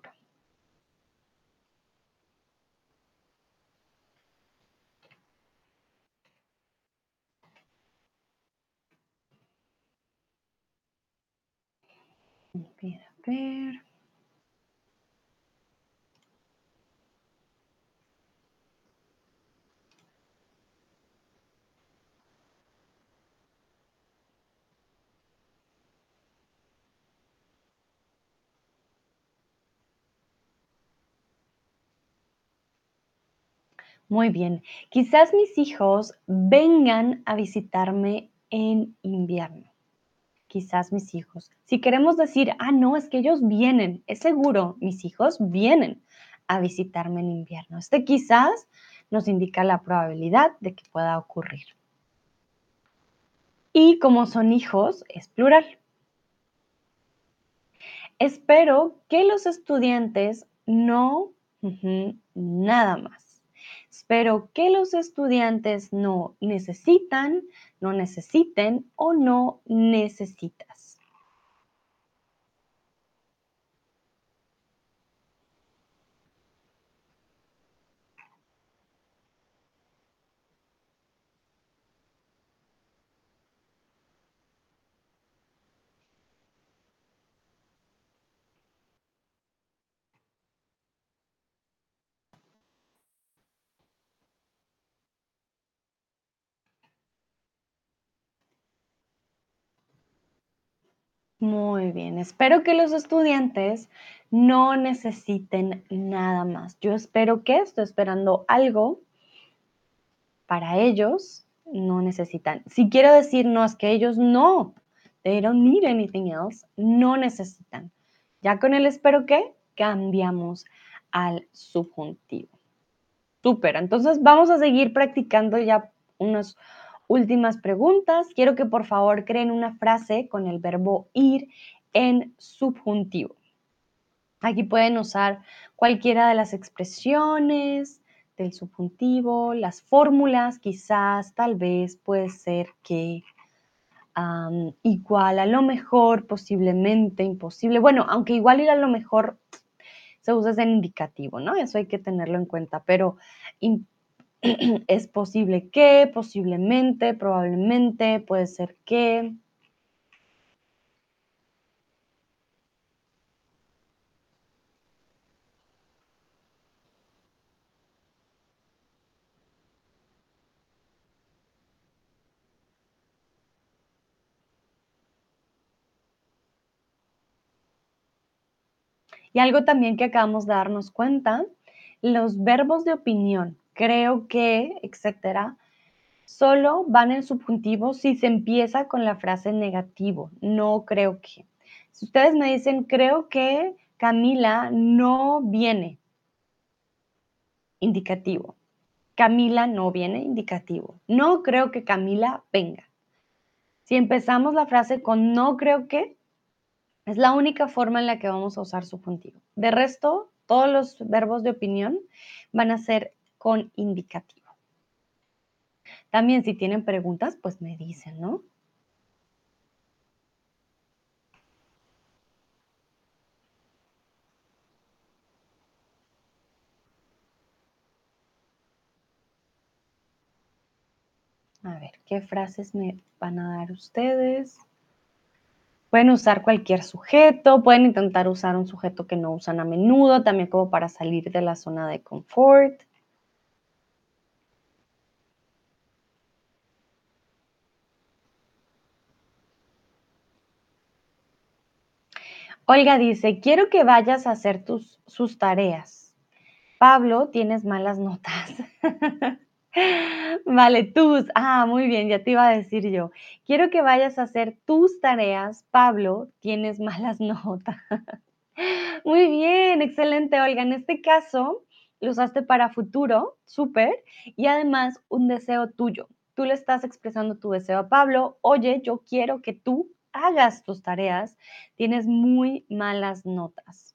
a Muy bien. Quizás mis hijos vengan a visitarme en invierno quizás mis hijos. Si queremos decir, ah, no, es que ellos vienen, es seguro, mis hijos vienen a visitarme en invierno. Este quizás nos indica la probabilidad de que pueda ocurrir. Y como son hijos, es plural. Espero que los estudiantes no, nada más. Espero que los estudiantes no necesitan, no necesiten o no necesitas. Muy bien, espero que los estudiantes no necesiten nada más. Yo espero que estoy esperando algo para ellos, no necesitan. Si quiero decir no, es que ellos no, they don't need anything else, no necesitan. Ya con el espero que cambiamos al subjuntivo. Súper, entonces vamos a seguir practicando ya unas últimas preguntas. Quiero que por favor creen una frase con el verbo ir en subjuntivo. Aquí pueden usar cualquiera de las expresiones del subjuntivo, las fórmulas, quizás, tal vez, puede ser que, igual, a lo mejor, posiblemente, imposible. Bueno, aunque igual ir a lo mejor se usa en indicativo, ¿no? Eso hay que tenerlo en cuenta, pero es posible que, posiblemente, probablemente, puede ser que. Y algo también que acabamos de darnos cuenta, los verbos de opinión, creo que, etcétera, solo van en subjuntivo si se empieza con la frase negativo, no creo que. Si ustedes me dicen, creo que Camila no viene, indicativo. Camila no viene, indicativo. No creo que Camila venga. Si empezamos la frase con no creo que, es la única forma en la que vamos a usar subjuntivo. De resto, todos los verbos de opinión van a ser con indicativo. También si tienen preguntas, pues me dicen, ¿no? A ver, ¿qué frases me van a dar ustedes? Pueden usar cualquier sujeto, pueden intentar usar un sujeto que no usan a menudo, también como para salir de la zona de confort. Olga dice, quiero que vayas a hacer tus, sus tareas. Pablo, tienes malas notas. Vale, tus. Ah, muy bien, ya te iba a decir yo. Quiero que vayas a hacer tus tareas. Pablo, tienes malas notas. Muy bien, excelente, Olga. En este caso, lo usaste para futuro, súper, y además un deseo tuyo. Tú le estás expresando tu deseo a Pablo. Oye, yo quiero que tú hagas tus tareas. Tienes muy malas notas.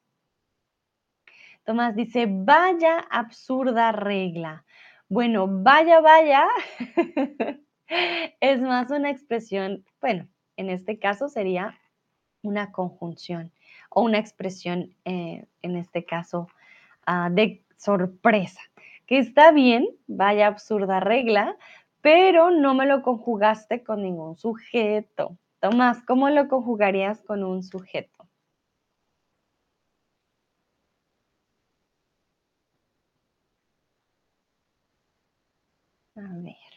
Tomás dice, vaya absurda regla. Bueno, vaya, vaya, es más una expresión, bueno, en este caso sería una conjunción o una expresión, eh, en este caso, ah, de sorpresa, que está bien, vaya absurda regla, pero no me lo conjugaste con ningún sujeto. Tomás, ¿cómo lo conjugarías con un sujeto? A ver.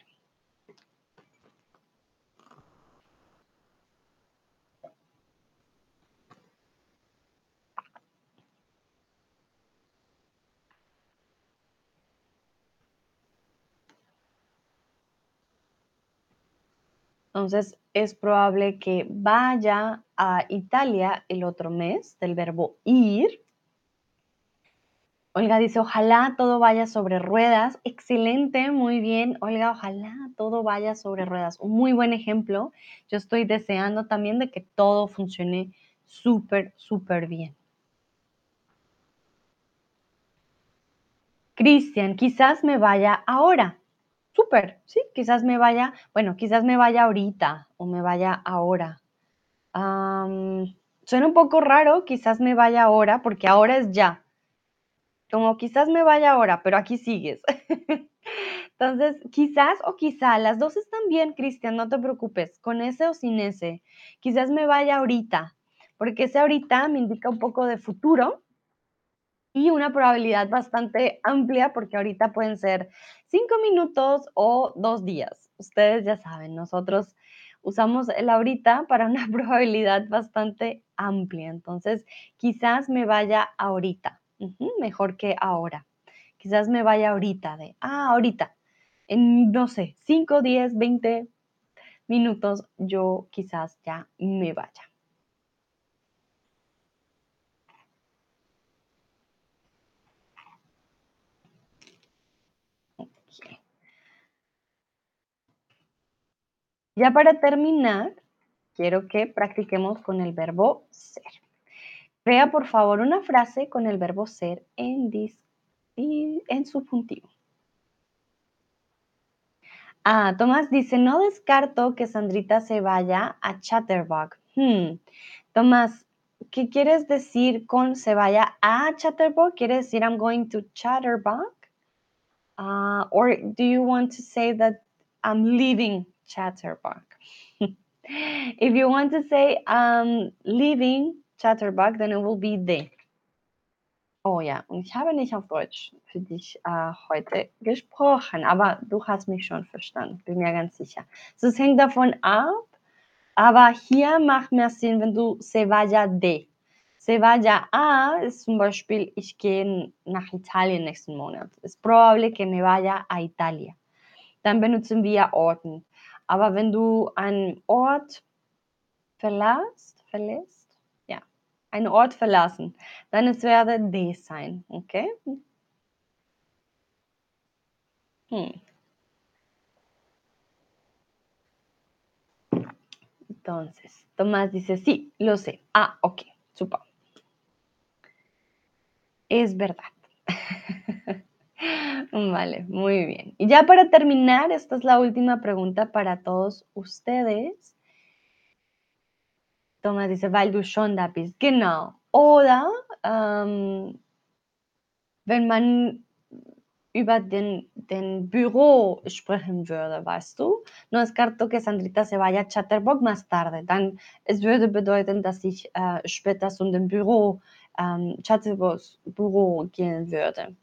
Entonces, es probable que vaya a Italia el otro mes, del verbo ir, Olga dice, ojalá todo vaya sobre ruedas. Excelente, muy bien. Olga, ojalá todo vaya sobre ruedas. Un muy buen ejemplo. Yo estoy deseando también de que todo funcione súper, súper bien. Cristian, quizás me vaya ahora. Súper, sí, quizás me vaya, bueno, quizás me vaya ahorita o me vaya ahora. suena un poco raro, quizás me vaya ahora, porque ahora es ya como quizás me vaya ahora, pero aquí sigues. Entonces, quizás o quizá, las dos están bien, Cristian, no te preocupes, con ese o sin ese. Quizás me vaya ahorita, porque ese ahorita me indica un poco de futuro y una probabilidad bastante amplia, porque ahorita pueden ser cinco minutos o dos días. Ustedes ya saben, nosotros usamos el ahorita para una probabilidad bastante amplia. Entonces, quizás me vaya ahorita, mejor que ahora. Quizás me vaya ahorita de, ah, ahorita, en, no sé, 5, 10, 20 minutos, yo quizás ya me vaya. Ya para terminar, quiero que practiquemos con el verbo ser. Crea por favor una frase con el verbo ser en, en subjuntivo. Ah, Tomás dice, no descarto que Sandrita se vaya a Chatterbug. Hmm. Tomás, ¿qué quieres decir con se vaya a Chatterbug? ¿Quiere decir I'm going to Chatterbug? Uh, or do you want to say that I'm leaving Chatterbug. if you want to say um, leaving Chatterbug, then it will be the. Oh ja, und ich habe nicht auf Deutsch für dich äh, heute gesprochen, aber du hast mich schon verstanden, bin mir ganz sicher. So, es hängt davon ab, aber hier macht mehr Sinn, wenn du se vaya de. Se vaya a ist zum Beispiel, ich gehe nach Italien nächsten Monat. Es probable que me vaya a Italia. Dann benutzen wir Orten. Aber wenn du einen Ort verlässt, verlässt, ja, einen Ort verlassen, dann es werde de sein, okay? Hmm. Entonces, Tomás dice, sí, lo sé. Ah, ok, super. Es verdad. Vale, muy bien. Y ya para terminar, esta es la última pregunta para todos ustedes. Thomas dice, weil du schon da bist. Genau. Oder ähm, wenn man über den, den Büro sprechen würde, weißt du? No descarto que Sandrita se vaya a Chatterbox más tarde. Dann, es würde bedeuten, dass ich äh, später zu dem Büro, ähm, Chatterbox Büro gehen würde.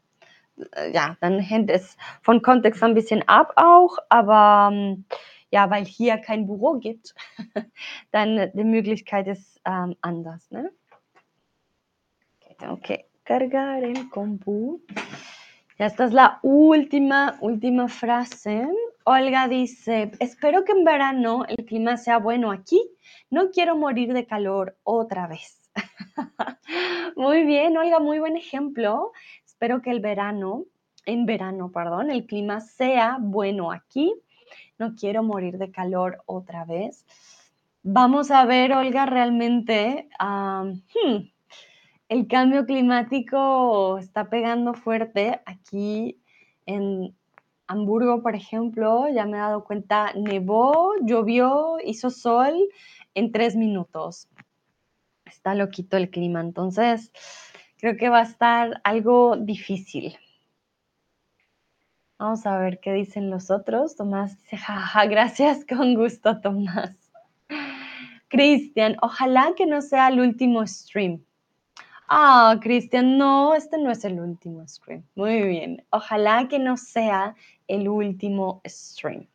Ja, dann hängt es von Kontext ein bisschen ab auch, aber ähm, ja, weil hier kein Büro gibt, dann die Möglichkeit ist ähm, anders. Tengo que cargar el compu. Esta es la última, última frase. Olga dice, espero que en verano el clima sea bueno aquí. No quiero morir de calor otra vez. muy bien, Olga, muy buen ejemplo. Espero que el verano, en verano, perdón, el clima sea bueno aquí. No quiero morir de calor otra vez. Vamos a ver, Olga, realmente hmm, el cambio climático está pegando fuerte aquí en Hamburgo, por ejemplo. Ya me he dado cuenta, nevó, llovió, hizo sol en tres minutos. Está loquito el clima. Entonces, creo que va a estar algo difícil. Vamos a ver qué dicen los otros. Tomás dice, jaja, gracias, con gusto, Tomás. Cristian, ojalá que no sea el último stream. Ah, Cristian, no, este no es el último stream. Muy bien. Ojalá que no sea el último stream.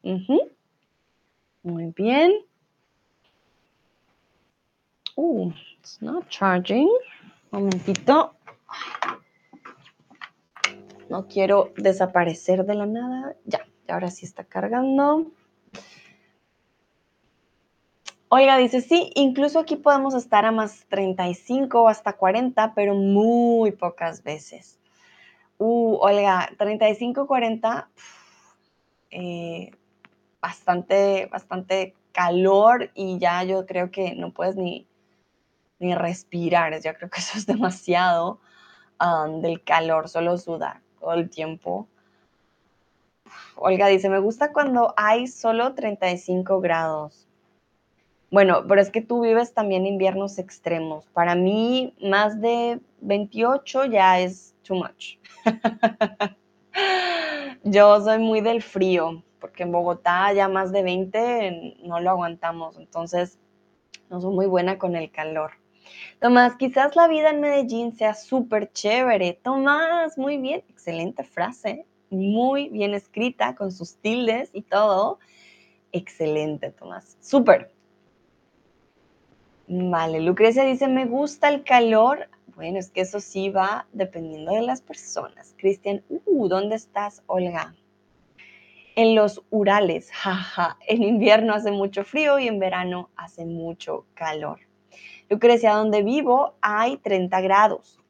Muy bien. Uh, it's not charging. Momentito. No quiero desaparecer de la nada. Ya, ahora sí está cargando. Oiga, dice, sí, incluso aquí podemos estar a más 35 o hasta 40, pero muy pocas veces. Uh, oiga, 35, 40, eh, bastante, bastante calor y ya yo creo que no puedes ni, ni respirar. Yo creo que eso es demasiado um, del calor, solo sudar todo el tiempo. Olga dice, me gusta cuando hay solo 35 grados. Bueno, pero es que tú vives también inviernos extremos. Para mí, más de 28 ya es too much. Yo soy muy del frío, porque en Bogotá ya más de 20 no lo aguantamos. Entonces, no soy muy buena con el calor. Tomás, quizás la vida en Medellín sea súper chévere. Tomás, muy bien, excelente frase, muy bien escrita, con sus tildes y todo. Excelente, Tomás. Súper. Vale, Lucrecia dice, me gusta el calor. Bueno, es que eso sí va dependiendo de las personas. Cristian, uh, ¿dónde estás, Olga? En los Urales, jaja. En invierno hace mucho frío y en verano hace mucho calor. Lucrecia, donde vivo hay 30 grados.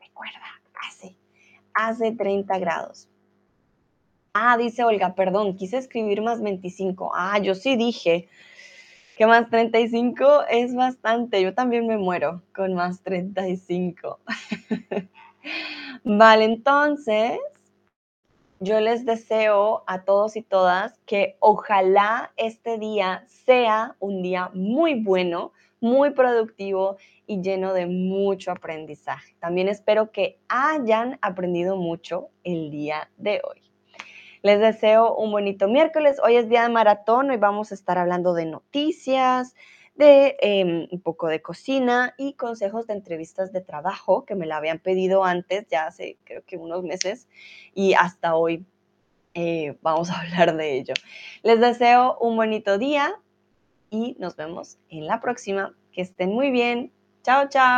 Recuerda, hace, hace 30 grados. Ah, dice Olga, perdón, quise escribir más 25. Ah, yo sí dije que más 35 es bastante. Yo también me muero con más 35. vale, entonces yo les deseo a todos y todas que ojalá este día sea un día muy bueno, muy productivo y lleno de mucho aprendizaje. También espero que hayan aprendido mucho el día de hoy. Les deseo un bonito miércoles. Hoy es día de maratón. Hoy vamos a estar hablando de noticias, de em, un poco de cocina y consejos de entrevistas de trabajo que me la habían pedido antes, ya hace creo que unos meses, y hasta hoy eh, vamos a hablar de ello. Les deseo un bonito día y nos vemos en la próxima. Que estén muy bien. Chao, chao.